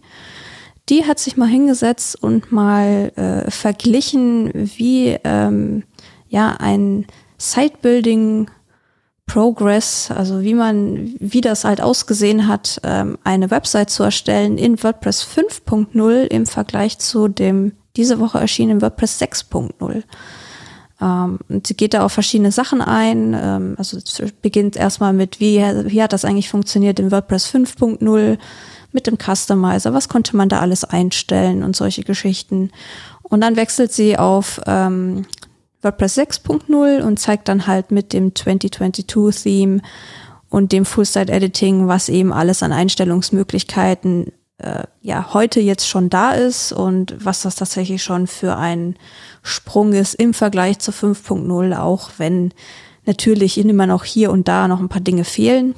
Die hat sich mal hingesetzt und mal äh, verglichen, wie ähm, ja ein Site-Building Progress, also wie man, wie das halt ausgesehen hat, ähm, eine Website zu erstellen in WordPress 5.0 im Vergleich zu dem diese Woche erschienenen WordPress 6.0. Ähm, und sie geht da auf verschiedene Sachen ein. Ähm, also beginnt erstmal mit, wie, wie hat das eigentlich funktioniert in WordPress 5.0 mit dem Customizer, was konnte man da alles einstellen und solche Geschichten. Und dann wechselt sie auf ähm, WordPress 6.0 und zeigt dann halt mit dem 2022-Theme und dem Full-Site-Editing, was eben alles an Einstellungsmöglichkeiten äh, ja heute jetzt schon da ist und was das tatsächlich schon für ein Sprung ist im Vergleich zu 5.0, auch wenn natürlich immer noch hier und da noch ein paar Dinge fehlen,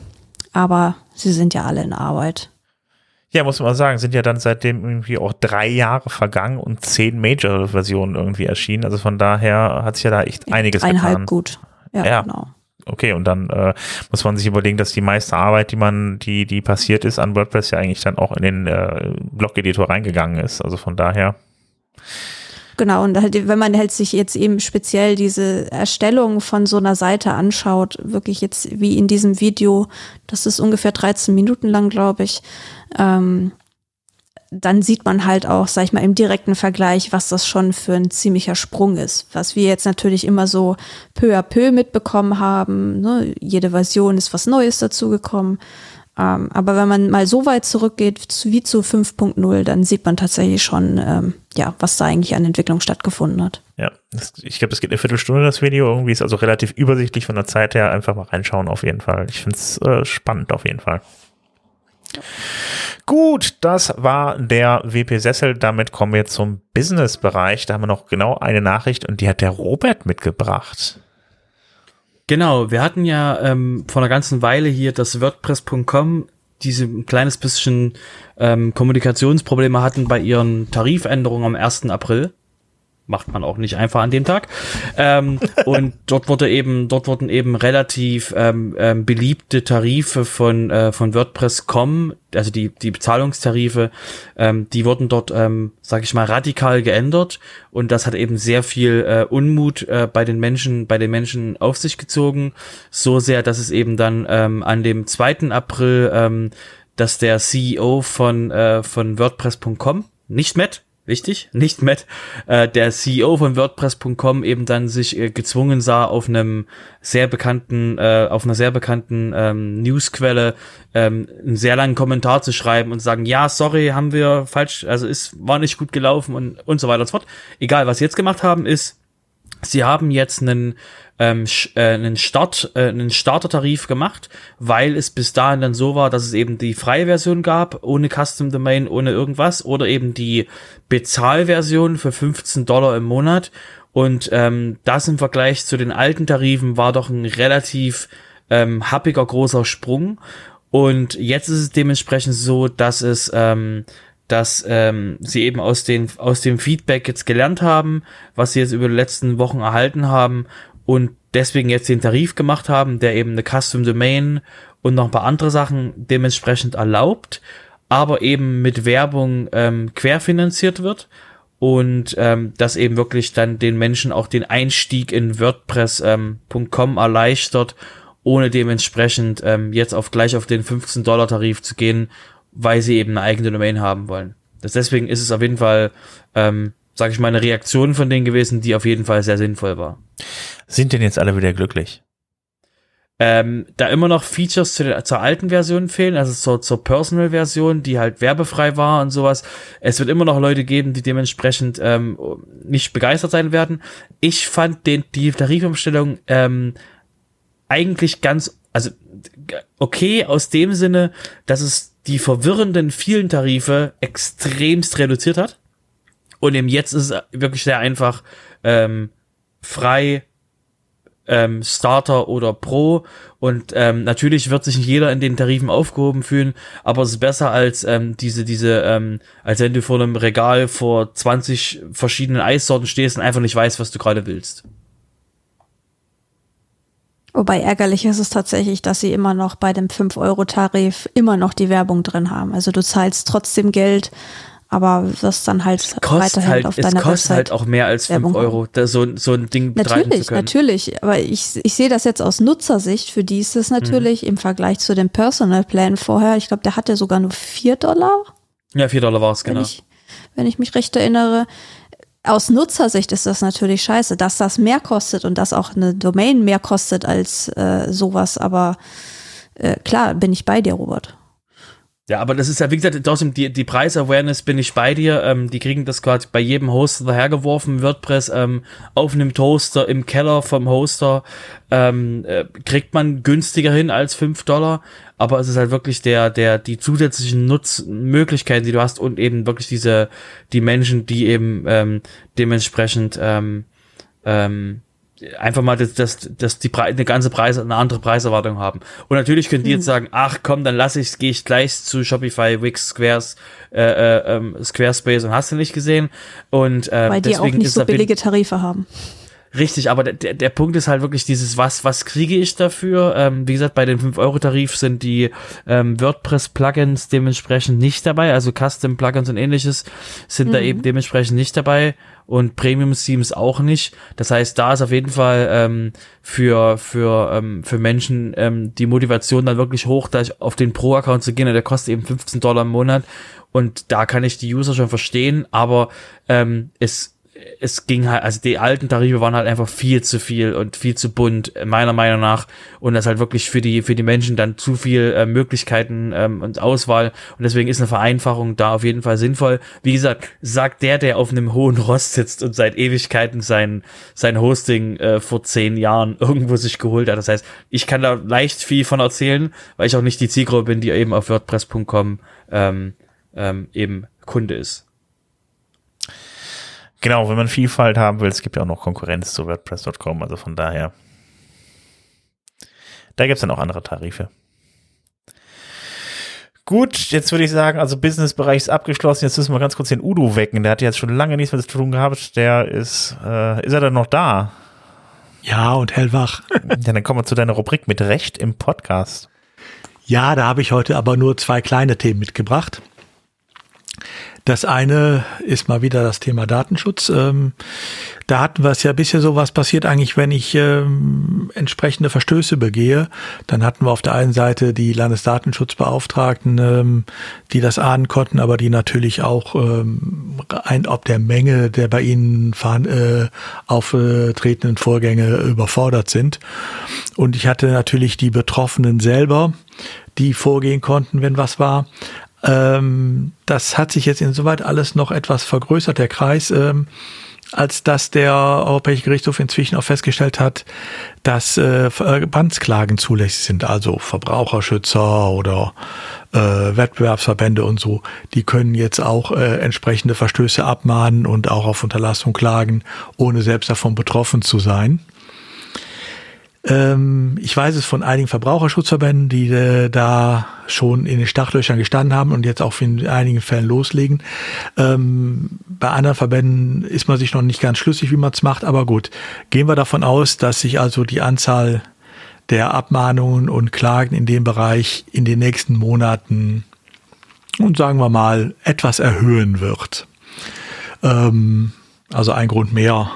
aber sie sind ja alle in Arbeit. Ja, muss man sagen, sind ja dann seitdem irgendwie auch drei Jahre vergangen und zehn Major-Versionen irgendwie erschienen. Also von daher hat sich ja da echt einiges Einhalb getan. gut. Ja, ja, genau okay, und dann äh, muss man sich überlegen, dass die meiste Arbeit, die man, die, die passiert ist an WordPress, ja eigentlich dann auch in den äh, Blog-Editor reingegangen ist. Also von daher. Genau, und halt, wenn man halt sich jetzt eben speziell diese Erstellung von so einer Seite anschaut, wirklich jetzt wie in diesem Video, das ist ungefähr 13 Minuten lang, glaube ich, ähm, dann sieht man halt auch, sag ich mal, im direkten Vergleich, was das schon für ein ziemlicher Sprung ist. Was wir jetzt natürlich immer so peu à peu mitbekommen haben. Ne? Jede Version ist was Neues dazugekommen. Ähm, aber wenn man mal so weit zurückgeht wie zu 5.0, dann sieht man tatsächlich schon, ähm, ja, was da eigentlich an Entwicklung stattgefunden hat. Ja, das, ich glaube, das geht eine Viertelstunde, das Video. Irgendwie ist also relativ übersichtlich von der Zeit her. Einfach mal reinschauen, auf jeden Fall. Ich finde es äh, spannend, auf jeden Fall. Gut, das war der WP Sessel. Damit kommen wir zum Business-Bereich. Da haben wir noch genau eine Nachricht und die hat der Robert mitgebracht. Genau, wir hatten ja ähm, vor einer ganzen Weile hier das WordPress.com diese ein kleines bisschen ähm, Kommunikationsprobleme hatten bei ihren Tarifänderungen am 1. April macht man auch nicht einfach an dem Tag. Ähm, und dort wurde eben, dort wurden eben relativ ähm, ähm, beliebte Tarife von äh, von WordPress kommen, also die die Bezahlungstarife, ähm, die wurden dort, ähm, sage ich mal, radikal geändert und das hat eben sehr viel äh, Unmut äh, bei den Menschen, bei den Menschen auf sich gezogen, so sehr, dass es eben dann ähm, an dem 2. April, ähm, dass der CEO von äh, von WordPress.com nicht Matt, wichtig, nicht Matt, äh, der CEO von WordPress.com eben dann sich äh, gezwungen sah, auf einem sehr bekannten, äh, auf einer sehr bekannten ähm, Newsquelle ähm, einen sehr langen Kommentar zu schreiben und sagen, ja, sorry, haben wir falsch, also ist, war nicht gut gelaufen und, und so weiter und so fort. Egal, was sie jetzt gemacht haben, ist, sie haben jetzt einen ähm, äh, einen Start, äh, einen Startertarif gemacht, weil es bis dahin dann so war, dass es eben die freie Version gab, ohne Custom Domain, ohne irgendwas, oder eben die Bezahlversion für 15 Dollar im Monat. Und ähm, das im Vergleich zu den alten Tarifen war doch ein relativ ähm, happiger großer Sprung. Und jetzt ist es dementsprechend so, dass es ähm, dass ähm, sie eben aus, den, aus dem Feedback jetzt gelernt haben, was sie jetzt über die letzten Wochen erhalten haben und deswegen jetzt den Tarif gemacht haben, der eben eine Custom Domain und noch ein paar andere Sachen dementsprechend erlaubt, aber eben mit Werbung ähm, querfinanziert wird und ähm, das eben wirklich dann den Menschen auch den Einstieg in WordPress.com ähm, erleichtert, ohne dementsprechend ähm, jetzt auf gleich auf den 15 Dollar Tarif zu gehen, weil sie eben eine eigene Domain haben wollen. Deswegen ist es auf jeden Fall, ähm, sage ich mal, eine Reaktion von denen gewesen, die auf jeden Fall sehr sinnvoll war. Sind denn jetzt alle wieder glücklich? Ähm, da immer noch Features zu der, zur alten Version fehlen, also zur, zur Personal-Version, die halt werbefrei war und sowas. Es wird immer noch Leute geben, die dementsprechend ähm, nicht begeistert sein werden. Ich fand den, die Tarifumstellung ähm, eigentlich ganz, also okay aus dem Sinne, dass es die verwirrenden vielen Tarife extremst reduziert hat. Und eben jetzt ist es wirklich sehr einfach, ähm, frei, ähm, Starter oder Pro. Und ähm, natürlich wird sich nicht jeder in den Tarifen aufgehoben fühlen, aber es ist besser als ähm, diese, diese, ähm, als wenn du vor einem Regal vor 20 verschiedenen Eissorten stehst und einfach nicht weißt, was du gerade willst. Wobei ärgerlich ist es tatsächlich, dass sie immer noch bei dem 5-Euro-Tarif immer noch die Werbung drin haben. Also du zahlst trotzdem Geld, aber das dann halt weiterhin halt, auf deiner Es kostet halt auch mehr als 5 Euro, da so, so ein Ding Natürlich, natürlich. Aber ich, ich sehe das jetzt aus Nutzersicht. Für die ist es natürlich mhm. im Vergleich zu dem Personal Plan vorher, ich glaube, der hatte sogar nur 4 Dollar. Ja, 4 Dollar war es, genau. Wenn ich, wenn ich mich recht erinnere. Aus Nutzersicht ist das natürlich scheiße, dass das mehr kostet und dass auch eine Domain mehr kostet als äh, sowas. Aber äh, klar, bin ich bei dir, Robert. Ja, aber das ist ja, wie gesagt, trotzdem die, die Preis-Awareness bin ich bei dir. Ähm, die kriegen das quasi bei jedem Hoster dahergeworfen, WordPress ähm, auf einem Toaster im Keller vom Hoster ähm, äh, kriegt man günstiger hin als fünf Dollar. Aber es ist halt wirklich der, der, die zusätzlichen Nutzmöglichkeiten, die du hast und eben wirklich diese, die Menschen, die eben ähm, dementsprechend ähm, ähm, einfach mal das, das, das die Pre eine ganze Preis eine andere Preiserwartung haben. Und natürlich könnt ihr jetzt hm. sagen, ach komm, dann lasse ich gehe ich gleich zu Shopify, Wix, Squares, äh, äh, ähm, Squarespace und hast du nicht gesehen. Und äh, Weil die auch nicht so billige Tarife haben. Richtig, aber der, der Punkt ist halt wirklich dieses, was, was kriege ich dafür? Ähm, wie gesagt, bei dem 5-Euro-Tarif sind die ähm, WordPress-Plugins dementsprechend nicht dabei, also Custom-Plugins und ähnliches sind mhm. da eben dementsprechend nicht dabei und Premium-Themes auch nicht. Das heißt, da ist auf jeden Fall ähm, für, für, ähm, für Menschen ähm, die Motivation dann wirklich hoch, da auf den Pro-Account zu gehen, der kostet eben 15 Dollar im Monat und da kann ich die User schon verstehen, aber ähm, es es ging halt, also die alten Tarife waren halt einfach viel zu viel und viel zu bunt, meiner Meinung nach. Und das halt wirklich für die, für die Menschen dann zu viel äh, Möglichkeiten ähm, und Auswahl. Und deswegen ist eine Vereinfachung da auf jeden Fall sinnvoll. Wie gesagt, sagt der, der auf einem hohen Rost sitzt und seit Ewigkeiten sein, sein Hosting äh, vor zehn Jahren irgendwo sich geholt hat. Das heißt, ich kann da leicht viel von erzählen, weil ich auch nicht die Zielgruppe bin, die eben auf WordPress.com ähm, ähm, eben Kunde ist. Genau, wenn man Vielfalt haben will, es gibt ja auch noch Konkurrenz zu WordPress.com, also von daher. Da gibt es dann auch andere Tarife. Gut, jetzt würde ich sagen, also Businessbereich ist abgeschlossen. Jetzt müssen wir ganz kurz den Udo wecken. Der hat jetzt schon lange nichts mehr zu tun gehabt. Der ist, äh, ist er dann noch da? Ja, und hellwach. ja, dann kommen wir zu deiner Rubrik mit Recht im Podcast. Ja, da habe ich heute aber nur zwei kleine Themen mitgebracht. Das eine ist mal wieder das Thema Datenschutz. Ähm, da hatten wir es ja bisher so, was passiert eigentlich, wenn ich ähm, entsprechende Verstöße begehe. Dann hatten wir auf der einen Seite die Landesdatenschutzbeauftragten, ähm, die das ahnen konnten, aber die natürlich auch ähm, ein, ob der Menge der bei ihnen fahren, äh, auftretenden Vorgänge überfordert sind. Und ich hatte natürlich die Betroffenen selber, die vorgehen konnten, wenn was war. Ähm, das hat sich jetzt insoweit alles noch etwas vergrößert, der Kreis, ähm, als dass der Europäische Gerichtshof inzwischen auch festgestellt hat, dass äh, zulässig sind, also Verbraucherschützer oder äh, Wettbewerbsverbände und so, die können jetzt auch äh, entsprechende Verstöße abmahnen und auch auf Unterlassung klagen, ohne selbst davon betroffen zu sein. Ähm, ich weiß es von einigen Verbraucherschutzverbänden, die äh, da schon in den Startlöchern gestanden haben und jetzt auch in einigen Fällen loslegen. Ähm, bei anderen Verbänden ist man sich noch nicht ganz schlüssig, wie man es macht, aber gut. Gehen wir davon aus, dass sich also die Anzahl der Abmahnungen und Klagen in dem Bereich in den nächsten Monaten und sagen wir mal etwas erhöhen wird. Ähm, also ein Grund mehr,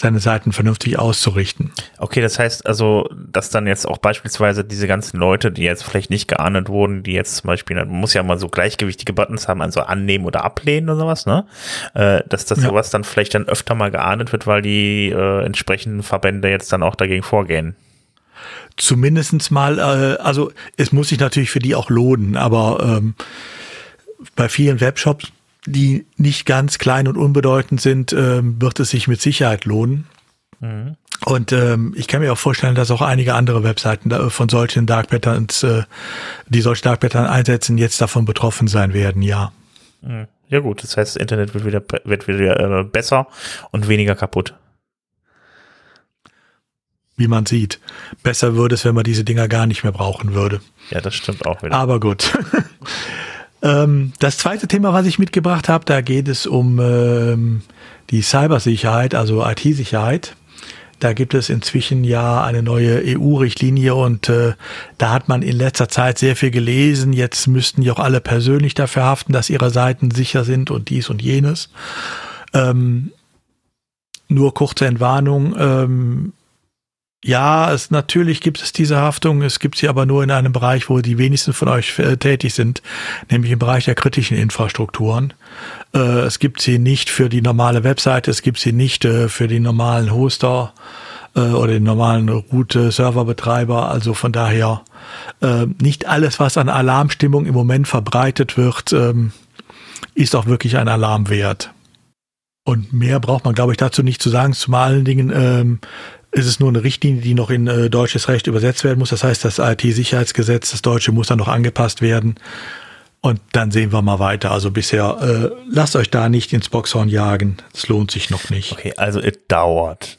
seine Seiten vernünftig auszurichten. Okay, das heißt also, dass dann jetzt auch beispielsweise diese ganzen Leute, die jetzt vielleicht nicht geahndet wurden, die jetzt zum Beispiel, man muss ja mal so gleichgewichtige Buttons haben, also annehmen oder ablehnen oder sowas, ne? Äh, dass das ja. sowas dann vielleicht dann öfter mal geahndet wird, weil die äh, entsprechenden Verbände jetzt dann auch dagegen vorgehen. Zumindestens mal, äh, also es muss sich natürlich für die auch lohnen, aber ähm, bei vielen Webshops die nicht ganz klein und unbedeutend sind, ähm, wird es sich mit Sicherheit lohnen. Mhm. Und ähm, ich kann mir auch vorstellen, dass auch einige andere Webseiten von solchen Dark Patterns, äh, die solche Dark Pattern einsetzen, jetzt davon betroffen sein werden, ja. Mhm. Ja gut, das heißt, das Internet wird wieder, wird wieder äh, besser und weniger kaputt. Wie man sieht. Besser würde es, wenn man diese Dinger gar nicht mehr brauchen würde. Ja, das stimmt auch wieder. Aber gut. Ähm, das zweite Thema, was ich mitgebracht habe, da geht es um ähm, die Cybersicherheit, also IT-Sicherheit. Da gibt es inzwischen ja eine neue EU-Richtlinie und äh, da hat man in letzter Zeit sehr viel gelesen. Jetzt müssten ja auch alle persönlich dafür haften, dass ihre Seiten sicher sind und dies und jenes. Ähm, nur kurze Entwarnung. Ähm, ja, es, natürlich gibt es diese Haftung, es gibt sie aber nur in einem Bereich, wo die wenigsten von euch äh, tätig sind, nämlich im Bereich der kritischen Infrastrukturen. Äh, es gibt sie nicht für die normale Webseite, es gibt sie nicht äh, für die normalen Hoster äh, oder den normalen Route-Serverbetreiber. Also von daher äh, nicht alles, was an Alarmstimmung im Moment verbreitet wird, ähm, ist auch wirklich ein Alarm wert. Und mehr braucht man, glaube ich, dazu nicht zu sagen. Zum allen Dingen ähm, ist es nur eine Richtlinie, die noch in äh, deutsches Recht übersetzt werden muss. Das heißt, das IT-Sicherheitsgesetz, das deutsche, muss dann noch angepasst werden. Und dann sehen wir mal weiter. Also bisher, äh, lasst euch da nicht ins Boxhorn jagen. Es lohnt sich noch nicht. Okay, also es dauert.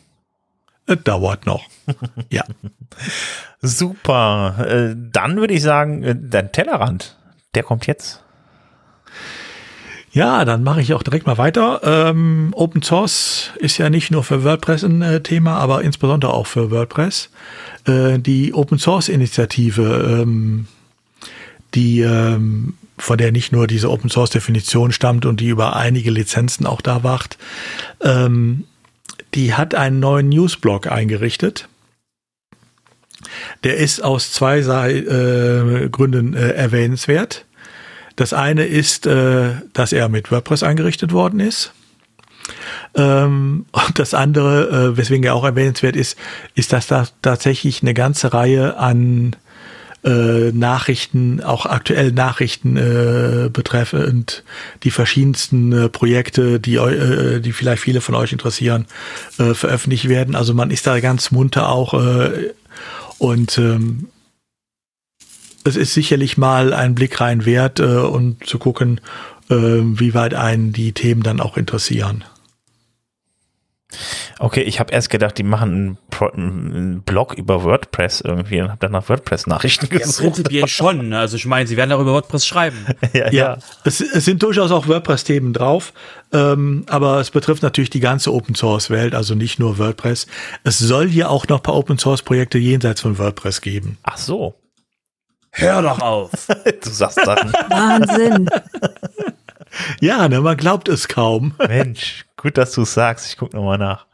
Es dauert noch. ja. Super. Äh, dann würde ich sagen, äh, dein Tellerrand, der kommt jetzt. Ja, dann mache ich auch direkt mal weiter. Ähm, Open Source ist ja nicht nur für WordPress ein äh, Thema, aber insbesondere auch für WordPress. Äh, die Open Source Initiative, ähm, die ähm, von der nicht nur diese Open Source Definition stammt und die über einige Lizenzen auch da wacht, ähm, die hat einen neuen Newsblog eingerichtet. Der ist aus zwei äh, Gründen äh, erwähnenswert. Das eine ist, äh, dass er mit WordPress eingerichtet worden ist. Ähm, und das andere, äh, weswegen er auch erwähnenswert ist, ist, dass da tatsächlich eine ganze Reihe an äh, Nachrichten, auch aktuelle Nachrichten äh, betreffend die verschiedensten äh, Projekte, die, äh, die vielleicht viele von euch interessieren, veröffentlicht werden. Also man ist da ganz munter auch und ähm, es ist sicherlich mal ein Blick rein wert, äh, um zu gucken, äh, wie weit einen die Themen dann auch interessieren. Okay, ich habe erst gedacht, die machen einen, Pro einen, Blog über WordPress irgendwie und habe dann nach WordPress-Nachrichten gesucht. Ja, prinzipiell schon. Also ich meine, sie werden auch über WordPress schreiben. ja, ja. ja. Es, es, sind durchaus auch WordPress-Themen drauf, ähm, aber es betrifft natürlich die ganze Open-Source-Welt, also nicht nur WordPress. Es soll hier auch noch ein paar Open-Source-Projekte jenseits von WordPress geben. Ach so. Hör doch auf. du sagst Sachen. Wahnsinn. Ja, ne, man glaubt es kaum. Mensch, gut, dass du es sagst. Ich gucke nochmal nach.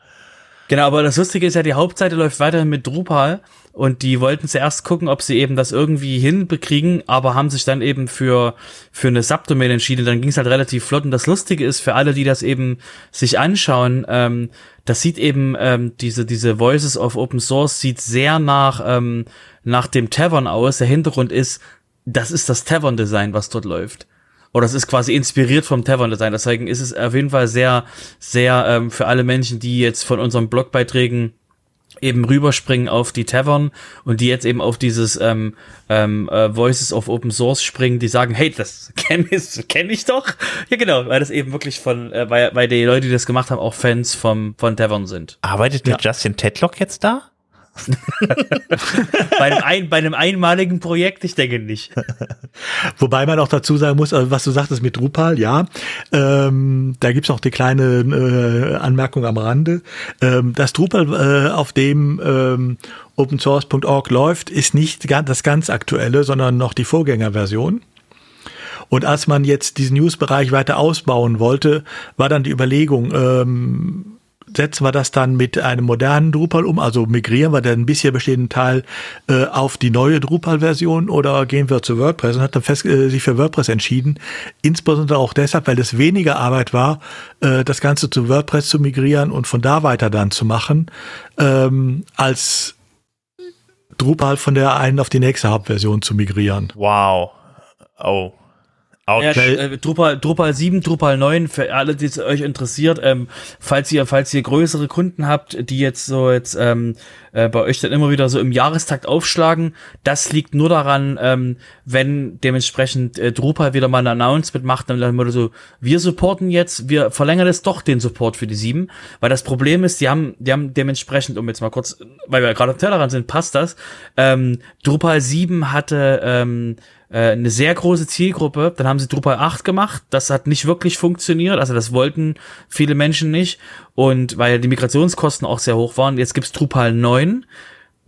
Genau, aber das Lustige ist ja, die Hauptseite läuft weiterhin mit Drupal und die wollten zuerst gucken, ob sie eben das irgendwie hinbekriegen, aber haben sich dann eben für, für eine Subdomain entschieden. Dann ging es halt relativ flott und das Lustige ist für alle, die das eben sich anschauen, ähm, das sieht eben ähm, diese diese Voices of Open Source sieht sehr nach ähm, nach dem Tavern aus. Der Hintergrund ist, das ist das Tavern Design, was dort läuft oder es ist quasi inspiriert vom Tavern Design. Deswegen ist es auf jeden Fall sehr, sehr ähm, für alle Menschen, die jetzt von unseren Blogbeiträgen eben rüberspringen auf die Tavern und die jetzt eben auf dieses ähm, ähm, äh, Voices of Open Source springen, die sagen, hey, das kenne ich, kenn ich doch. Ja, genau, weil das eben wirklich von, äh, weil, weil die Leute, die das gemacht haben, auch Fans vom, von Tavern sind. Arbeitet ja. der Justin Tedlock jetzt da? bei, einem ein, bei einem einmaligen Projekt, ich denke nicht. Wobei man auch dazu sagen muss, also was du sagtest mit Drupal, ja, ähm, da gibt's auch die kleine äh, Anmerkung am Rande. Ähm, das Drupal, äh, auf dem ähm, opensource.org läuft, ist nicht das ganz aktuelle, sondern noch die Vorgängerversion. Und als man jetzt diesen News-Bereich weiter ausbauen wollte, war dann die Überlegung, ähm, setzen wir das dann mit einem modernen Drupal um, also migrieren wir den bisher bestehenden Teil äh, auf die neue Drupal-Version oder gehen wir zu WordPress und hat dann fest, äh, sich für WordPress entschieden. Insbesondere auch deshalb, weil es weniger Arbeit war, äh, das Ganze zu WordPress zu migrieren und von da weiter dann zu machen, ähm, als Drupal von der einen auf die nächste Hauptversion zu migrieren. Wow. Oh. Okay. Ja, äh, Drupal, Drupal 7, Drupal 9, für alle, die es euch interessiert, ähm, falls ihr, falls ihr größere Kunden habt, die jetzt so jetzt ähm, äh, bei euch dann immer wieder so im Jahrestakt aufschlagen, das liegt nur daran, ähm, wenn dementsprechend äh, Drupal wieder mal ein Announcement macht, dann würde so, wir supporten jetzt, wir verlängern jetzt doch den Support für die 7, weil das Problem ist, die haben, die haben dementsprechend, um jetzt mal kurz, weil wir gerade am Tellerrand sind, passt das, ähm, Drupal 7 hatte ähm, äh, eine sehr große Zielgruppe. Dann haben sie Drupal 8 gemacht. Das hat nicht wirklich funktioniert. Also das wollten viele Menschen nicht. Und weil die Migrationskosten auch sehr hoch waren. Jetzt gibt's Drupal 9.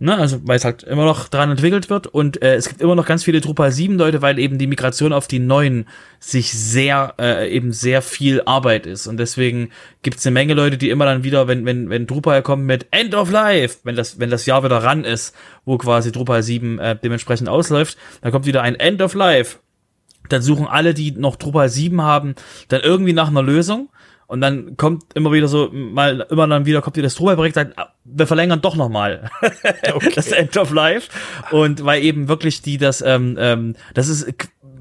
Ne, also weil es halt immer noch dran entwickelt wird und äh, es gibt immer noch ganz viele Drupal 7 Leute, weil eben die Migration auf die neuen sich sehr äh, eben sehr viel Arbeit ist und deswegen gibt es eine Menge Leute, die immer dann wieder, wenn wenn wenn Drupal kommt mit End of Life, wenn das wenn das Jahr wieder ran ist, wo quasi Drupal 7 äh, dementsprechend ausläuft, dann kommt wieder ein End of Life. Dann suchen alle, die noch Drupal 7 haben, dann irgendwie nach einer Lösung und dann kommt immer wieder so, mal, immer dann wieder kommt wieder das Drupal-Projekt, sagt, wir verlängern doch nochmal okay. das End of Life. Und weil eben wirklich die das, ähm, ähm, das ist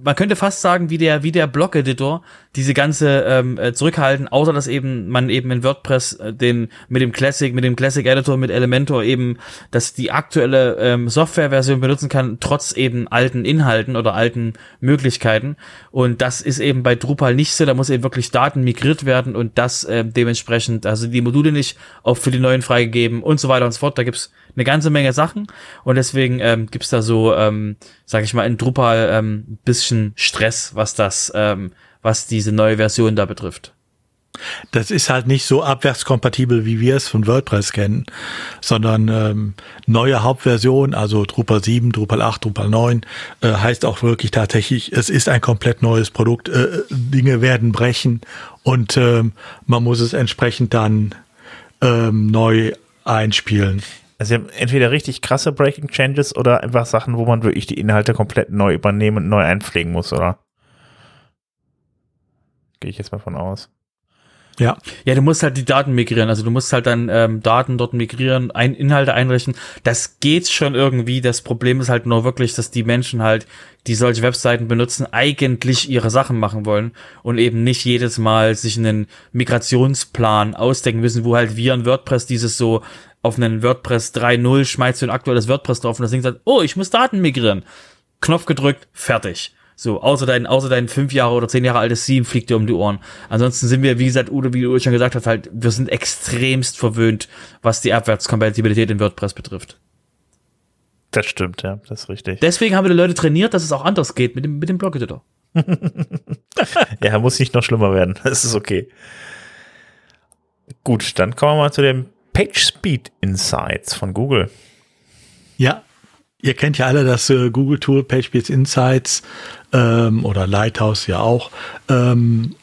man könnte fast sagen, wie der, wie der Blog-Editor diese ganze ähm, äh, zurückhalten, außer dass eben man eben in WordPress äh, den mit dem Classic, mit dem Classic Editor, mit Elementor eben, dass die aktuelle ähm, Softwareversion benutzen kann, trotz eben alten Inhalten oder alten Möglichkeiten. Und das ist eben bei Drupal nicht so. Da muss eben wirklich Daten migriert werden und das äh, dementsprechend, also die Module nicht auch für die neuen freigegeben und so weiter und so fort. Da gibt's eine ganze Menge Sachen und deswegen ähm, gibt da so, ähm, sage ich mal, in Drupal ähm, bisschen Stress, was das, ähm, was diese neue Version da betrifft. Das ist halt nicht so abwärtskompatibel, wie wir es von WordPress kennen, sondern ähm, neue Hauptversion, also Drupal 7, Drupal 8, Drupal 9, äh, heißt auch wirklich tatsächlich, es ist ein komplett neues Produkt. Äh, Dinge werden brechen und ähm, man muss es entsprechend dann ähm, neu einspielen. Also sie haben entweder richtig krasse Breaking Changes oder einfach Sachen, wo man wirklich die Inhalte komplett neu übernehmen und neu einpflegen muss, oder? Gehe ich jetzt mal von aus. Ja. Ja, du musst halt die Daten migrieren. Also du musst halt dann ähm, Daten dort migrieren, ein, Inhalte einrichten. Das geht schon irgendwie. Das Problem ist halt nur wirklich, dass die Menschen halt, die solche Webseiten benutzen, eigentlich ihre Sachen machen wollen und eben nicht jedes Mal sich einen Migrationsplan ausdenken müssen, wo halt wir in WordPress dieses so auf einen WordPress 3.0 schmeißt du ein aktuelles WordPress drauf und das Ding sagt, oh, ich muss Daten migrieren. Knopf gedrückt, fertig. So, außer dein, außer dein fünf Jahre oder zehn Jahre altes Theme fliegt dir um die Ohren. Ansonsten sind wir, wie gesagt, Udo, wie du schon gesagt hast, halt, wir sind extremst verwöhnt, was die Abwärtskompatibilität in WordPress betrifft. Das stimmt, ja, das ist richtig. Deswegen haben wir die Leute trainiert, dass es auch anders geht mit dem, mit dem Blog-Editor. ja, muss nicht noch schlimmer werden. Das ist okay. Gut, dann kommen wir mal zu den PageSpeed Insights von Google. Ja, Ihr kennt ja alle das äh, Google-Tool PageSpeed Insights ähm, oder Lighthouse ja auch. Ähm,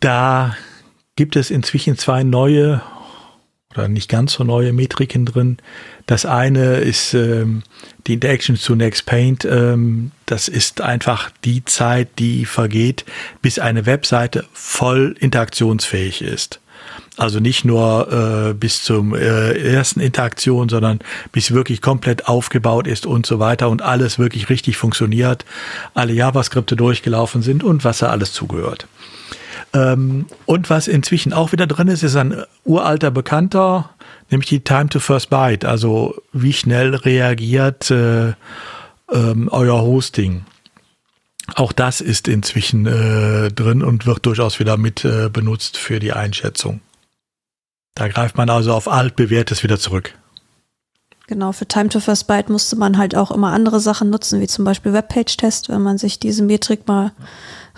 da gibt es inzwischen zwei neue oder nicht ganz so neue Metriken drin. Das eine ist ähm, die Interaction to Next Paint. Ähm, das ist einfach die Zeit, die vergeht, bis eine Webseite voll interaktionsfähig ist. Also nicht nur äh, bis zum äh, ersten Interaktion, sondern bis wirklich komplett aufgebaut ist und so weiter und alles wirklich richtig funktioniert, alle JavaScripte durchgelaufen sind und was da alles zugehört. Ähm, und was inzwischen auch wieder drin ist, ist ein uralter Bekannter, nämlich die Time to First Byte, also wie schnell reagiert äh, ähm, euer Hosting. Auch das ist inzwischen äh, drin und wird durchaus wieder mit äh, benutzt für die Einschätzung. Da greift man also auf altbewährtes wieder zurück. Genau, für Time to First Byte musste man halt auch immer andere Sachen nutzen, wie zum Beispiel Webpage-Test, wenn man sich diese Metrik mal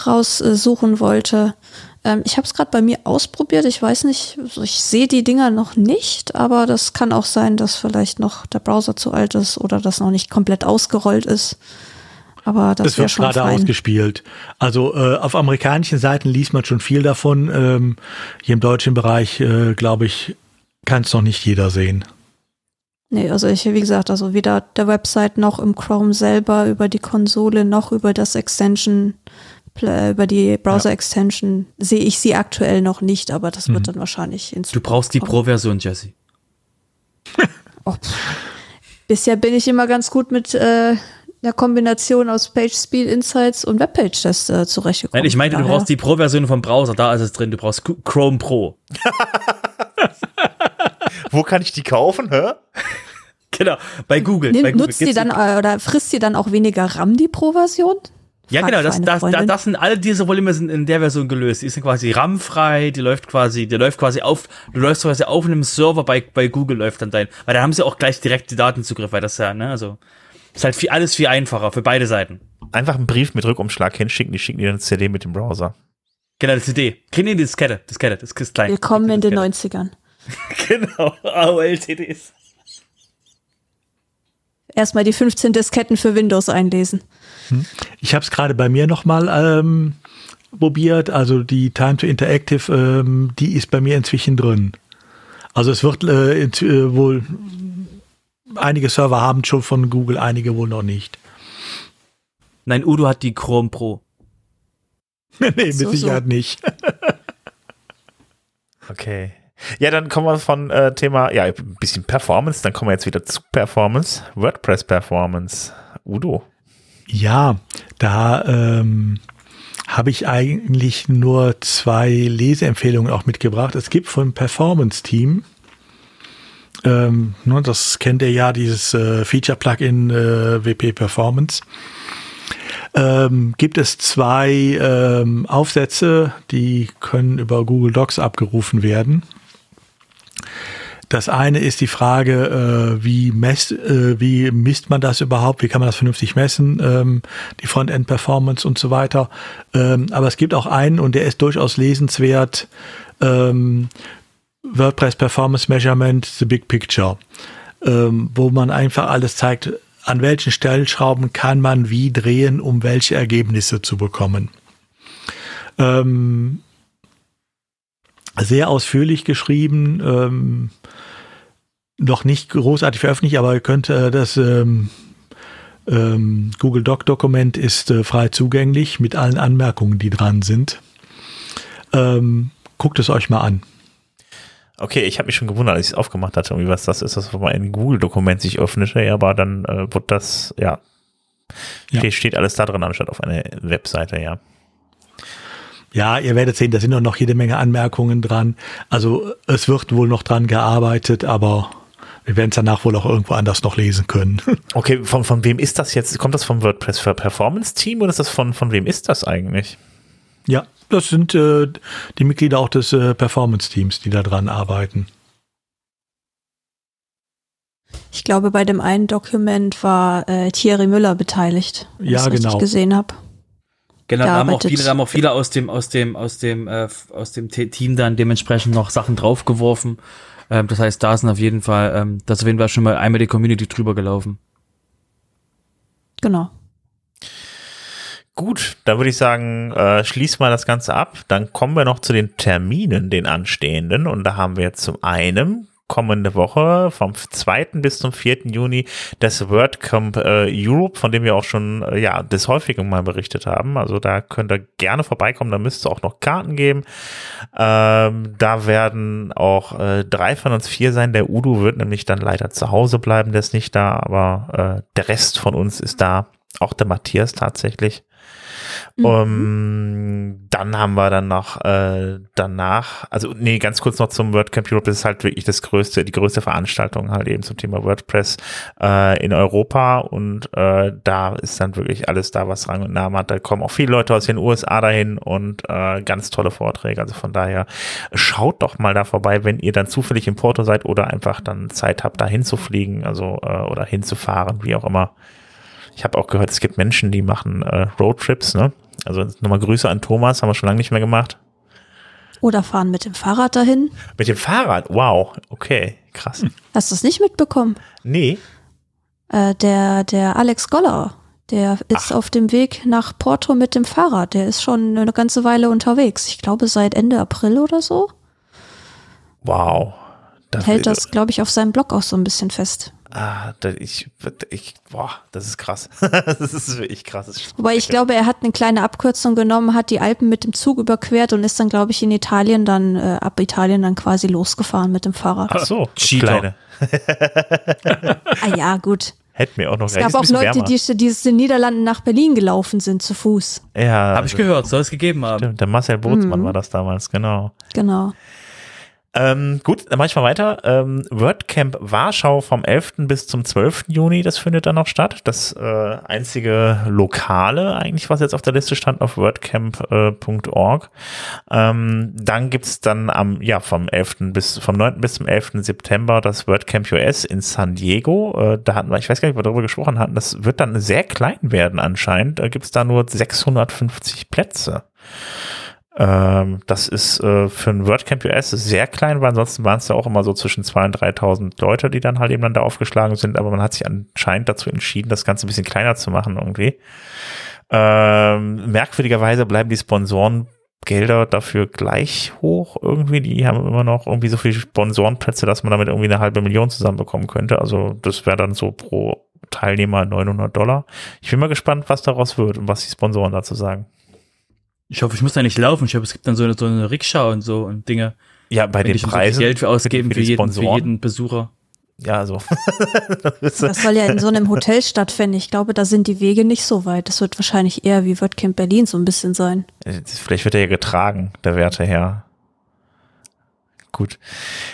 raussuchen wollte. Ähm, ich habe es gerade bei mir ausprobiert. Ich weiß nicht, ich sehe die Dinger noch nicht, aber das kann auch sein, dass vielleicht noch der Browser zu alt ist oder das noch nicht komplett ausgerollt ist. Aber das, das wird gerade ausgespielt. Also äh, auf amerikanischen Seiten liest man schon viel davon. Ähm, hier im deutschen Bereich, äh, glaube ich, kann es noch nicht jeder sehen. Nee, also ich, wie gesagt, also weder der Website noch im Chrome selber über die Konsole noch über das Extension, über die Browser-Extension ja. sehe ich sie aktuell noch nicht, aber das mhm. wird dann wahrscheinlich ins Du brauchst die Pro-Version, Jesse. oh, bisher bin ich immer ganz gut mit äh, einer Kombination aus PageSpeed Insights und Webpage-Test äh, zurechtgekommen. Nein, ich meinte, du brauchst die Pro-Version vom Browser, da ist es drin. Du brauchst Chrome Pro. Wo kann ich die kaufen, hä? genau, bei Google. Nimm, bei Google. Nutzt die dann äh, oder frisst die dann auch weniger RAM, die Pro-Version? Ja, genau, das, das, das, das sind alle diese Probleme sind in der Version gelöst. Die sind quasi RAM-frei, die läuft quasi, die läuft quasi auf, du läufst quasi auf einem Server bei, bei Google läuft dann dein, weil da haben sie auch gleich direkt die Datenzugriff, weil das ja, ne, also, ist halt viel, alles viel einfacher für beide Seiten. Einfach einen Brief mit Rückumschlag hinschicken, die schicken dir eine CD mit dem Browser. Genau, die CD. Kriegen die Diskette, Diskette, das ist klein. Willkommen in den 90ern. genau, AOL-CDs. Erstmal die 15 Disketten für Windows einlesen. Hm. Ich habe es gerade bei mir nochmal ähm, probiert. Also die Time to Interactive, ähm, die ist bei mir inzwischen drin. Also es wird äh, äh, wohl einige Server haben schon von Google, einige wohl noch nicht. Nein, Udo hat die Chrome Pro. nee, mit so, Sicherheit so. nicht. okay. Ja, dann kommen wir von äh, Thema, ja, ein bisschen Performance, dann kommen wir jetzt wieder zu Performance, WordPress Performance. Udo. Ja, da ähm, habe ich eigentlich nur zwei Leseempfehlungen auch mitgebracht. Es gibt von Performance Team ähm, ne, das kennt ihr ja, dieses äh, Feature-Plugin äh, WP Performance. Ähm, gibt es zwei ähm, Aufsätze, die können über Google Docs abgerufen werden. Das eine ist die Frage, äh, wie, messt, äh, wie misst man das überhaupt? Wie kann man das vernünftig messen? Ähm, die Frontend-Performance und so weiter. Ähm, aber es gibt auch einen und der ist durchaus lesenswert. Ähm, WordPress Performance Measurement, The Big Picture, ähm, wo man einfach alles zeigt, an welchen Stellschrauben kann man wie drehen, um welche Ergebnisse zu bekommen. Ähm, sehr ausführlich geschrieben, ähm, noch nicht großartig veröffentlicht, aber ihr könnt äh, das ähm, ähm, Google Doc Dokument ist äh, frei zugänglich mit allen Anmerkungen, die dran sind. Ähm, guckt es euch mal an. Okay, ich habe mich schon gewundert, als ich es aufgemacht hatte, irgendwie was das ist, das mal ein Google-Dokument sich öffnete, ja, aber dann äh, wird das, ja, ja. Steht, steht alles da drin, anstatt auf einer Webseite, ja. Ja, ihr werdet sehen, da sind noch jede Menge Anmerkungen dran. Also es wird wohl noch dran gearbeitet, aber wir werden es danach wohl auch irgendwo anders noch lesen können. Okay, von, von wem ist das jetzt? Kommt das vom WordPress für Performance Team oder ist das von, von wem ist das eigentlich? Ja, das sind äh, die Mitglieder auch des äh, Performance Teams, die da dran arbeiten. Ich glaube, bei dem einen Dokument war äh, Thierry Müller beteiligt, wenn ja, ich genau. gesehen habe. Genau, da haben auch viele, da haben auch viele aus dem, aus dem, aus dem, äh, aus dem Team dann dementsprechend noch Sachen draufgeworfen. Ähm, das heißt, da sind auf jeden Fall, ähm, das auf jeden Fall schon mal einmal die Community drüber gelaufen. Genau. Gut, dann würde ich sagen, äh, schließ mal das Ganze ab. Dann kommen wir noch zu den Terminen, den anstehenden. Und da haben wir zum einen kommende Woche vom 2. bis zum 4. Juni das WordCamp äh, Europe, von dem wir auch schon äh, ja des häufigen mal berichtet haben. Also da könnt ihr gerne vorbeikommen, da müsste es auch noch Karten geben. Ähm, da werden auch äh, drei von uns vier sein. Der Udo wird nämlich dann leider zu Hause bleiben, der ist nicht da, aber äh, der Rest von uns ist da. Auch der Matthias tatsächlich. Mhm. Um, dann haben wir dann noch äh, danach, also nee, ganz kurz noch zum WordCamp Europe, das ist halt wirklich das größte, die größte Veranstaltung halt eben zum Thema WordPress äh, in Europa und äh, da ist dann wirklich alles da, was Rang und Namen hat. Da kommen auch viele Leute aus den USA dahin und äh, ganz tolle Vorträge. Also von daher schaut doch mal da vorbei, wenn ihr dann zufällig im Porto seid oder einfach dann Zeit habt, da hinzufliegen, also äh, oder hinzufahren, wie auch immer. Ich habe auch gehört, es gibt Menschen, die machen äh, Roadtrips, ne? Also nochmal Grüße an Thomas, haben wir schon lange nicht mehr gemacht. Oder fahren mit dem Fahrrad dahin. Mit dem Fahrrad? Wow, okay, krass. Hast du es nicht mitbekommen? Nee. Äh, der, der Alex Goller, der ist Ach. auf dem Weg nach Porto mit dem Fahrrad. Der ist schon eine ganze Weile unterwegs. Ich glaube seit Ende April oder so. Wow. Das hält das, glaube ich, auf seinem Blog auch so ein bisschen fest. Ah, da, ich, ich, boah, das ist krass. das ist wirklich krass. Wobei ich glaube, er hat eine kleine Abkürzung genommen, hat die Alpen mit dem Zug überquert und ist dann, glaube ich, in Italien dann, äh, ab Italien dann quasi losgefahren mit dem Fahrrad. Ach so, kleine. ah ja, gut. Hätten wir auch noch Es gab auch Leute, wärmer. die, die aus den Niederlanden nach Berlin gelaufen sind zu Fuß. Ja. Habe ich gehört, soll es gegeben haben. Stimmt, der Marcel Bootsmann mhm. war das damals, genau. Genau. Ähm, gut, dann mache ich mal weiter. Ähm, WordCamp Warschau vom 11. bis zum 12. Juni, das findet dann noch statt. Das äh, einzige Lokale eigentlich, was jetzt auf der Liste stand, auf wordcamp.org. Äh, ähm, dann gibt's dann am, ja, vom 11. bis, vom 9. bis zum 11. September das WordCamp US in San Diego. Äh, da hatten wir, ich weiß gar nicht, ob wir darüber gesprochen hatten, das wird dann sehr klein werden anscheinend. Da gibt's da nur 650 Plätze. Ähm, das ist äh, für ein WordCamp US sehr klein, weil ansonsten waren es ja auch immer so zwischen 2.000 und 3.000 Leute, die dann halt eben dann da aufgeschlagen sind, aber man hat sich anscheinend dazu entschieden, das Ganze ein bisschen kleiner zu machen irgendwie. Ähm, merkwürdigerweise bleiben die Sponsorengelder dafür gleich hoch irgendwie. Die haben immer noch irgendwie so viele Sponsorenplätze, dass man damit irgendwie eine halbe Million zusammenbekommen könnte. Also das wäre dann so pro Teilnehmer 900 Dollar. Ich bin mal gespannt, was daraus wird und was die Sponsoren dazu sagen. Ich hoffe, ich muss da nicht laufen. Ich hoffe, es gibt dann so eine, so eine Rikscha und so und Dinge. Ja, bei den Preisen. So Geld für ausgeben für, für, jeden, für jeden Besucher. Ja, so. das soll ja in so einem Hotel stattfinden. Ich glaube, da sind die Wege nicht so weit. Das wird wahrscheinlich eher wie WordCamp Berlin so ein bisschen sein. Vielleicht wird er ja getragen, der Werte her. Gut.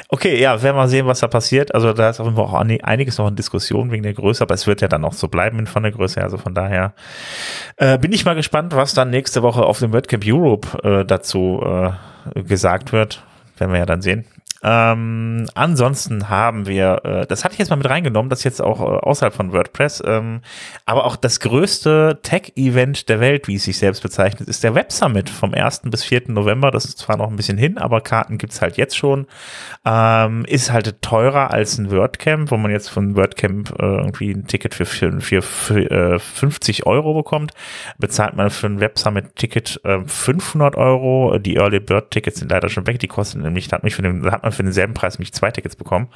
Okay, ja, werden wir sehen, was da passiert. Also da ist auf jeden Fall auch einiges noch in Diskussion wegen der Größe, aber es wird ja dann auch so bleiben von der Größe. Also von daher äh, bin ich mal gespannt, was dann nächste Woche auf dem WordCamp Europe äh, dazu äh, gesagt wird. Werden wir ja dann sehen. Ähm, ansonsten haben wir, äh, das hatte ich jetzt mal mit reingenommen, das jetzt auch äh, außerhalb von WordPress, ähm, aber auch das größte Tech-Event der Welt, wie es sich selbst bezeichnet, ist der Web Summit vom 1. bis 4. November. Das ist zwar noch ein bisschen hin, aber Karten gibt's halt jetzt schon. Ähm, ist halt teurer als ein WordCamp, wo man jetzt von WordCamp äh, irgendwie ein Ticket für, für, für, äh, 50 Euro bekommt. Bezahlt man für ein Web Summit Ticket äh, 500 Euro. Die Early Bird Tickets sind leider schon weg. Die kosten nämlich, da hat mich für den, hat man für denselben Preis nämlich zwei Tickets bekommen.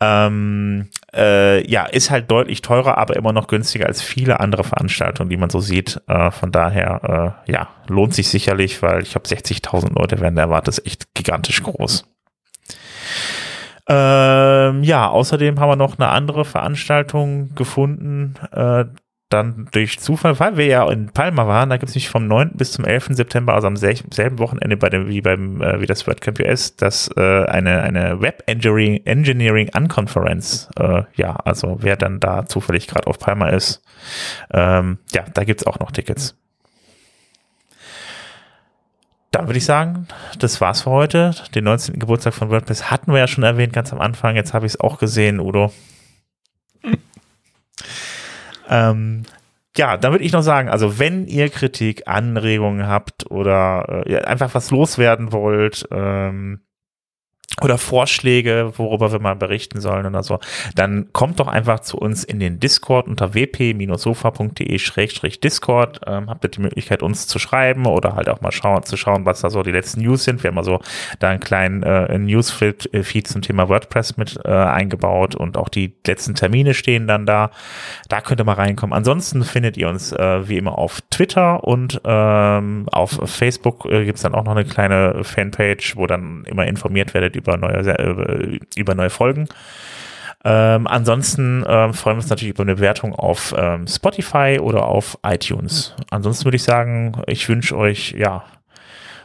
Ähm, äh, ja, ist halt deutlich teurer, aber immer noch günstiger als viele andere Veranstaltungen, die man so sieht. Äh, von daher, äh, ja, lohnt sich sicherlich, weil ich habe 60.000 Leute werden erwartet, ist echt gigantisch groß. Ähm, ja, außerdem haben wir noch eine andere Veranstaltung gefunden, äh, dann durch Zufall, weil wir ja in Palma waren, da gibt es nämlich vom 9. bis zum 11. September, also am selben Wochenende bei dem, wie beim äh, wie das WordCamp US, das äh, eine, eine Web Engineering, Engineering Unconference. Äh, ja, also wer dann da zufällig gerade auf Palma ist, ähm, ja, da gibt es auch noch Tickets. Dann würde ich sagen, das war's für heute. Den 19. Geburtstag von WordPress hatten wir ja schon erwähnt, ganz am Anfang. Jetzt habe ich es auch gesehen, Udo. Ähm, ja, dann würde ich noch sagen, also wenn ihr Kritik, Anregungen habt oder äh, einfach was loswerden wollt, ähm, oder Vorschläge, worüber wir mal berichten sollen oder so, dann kommt doch einfach zu uns in den Discord unter wp-sofa.de-discord. Ähm, habt ihr die Möglichkeit, uns zu schreiben oder halt auch mal schauen, zu schauen, was da so die letzten News sind. Wir haben also da einen kleinen äh, Newsfeed zum Thema WordPress mit äh, eingebaut und auch die letzten Termine stehen dann da. Da könnt ihr mal reinkommen. Ansonsten findet ihr uns äh, wie immer auf Twitter und ähm, auf Facebook äh, gibt es dann auch noch eine kleine Fanpage, wo dann immer informiert werdet über neue, äh, über neue Folgen. Ähm, ansonsten ähm, freuen wir uns natürlich über eine Bewertung auf ähm, Spotify oder auf iTunes. Ansonsten würde ich sagen, ich wünsche euch ja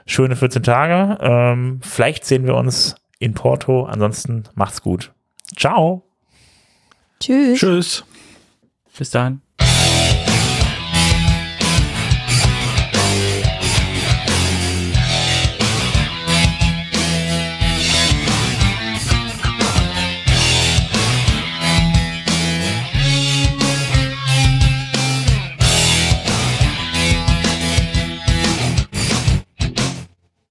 schöne 14 Tage. Ähm, vielleicht sehen wir uns in Porto. Ansonsten macht's gut. Ciao. Tschüss. Tschüss. Bis dann.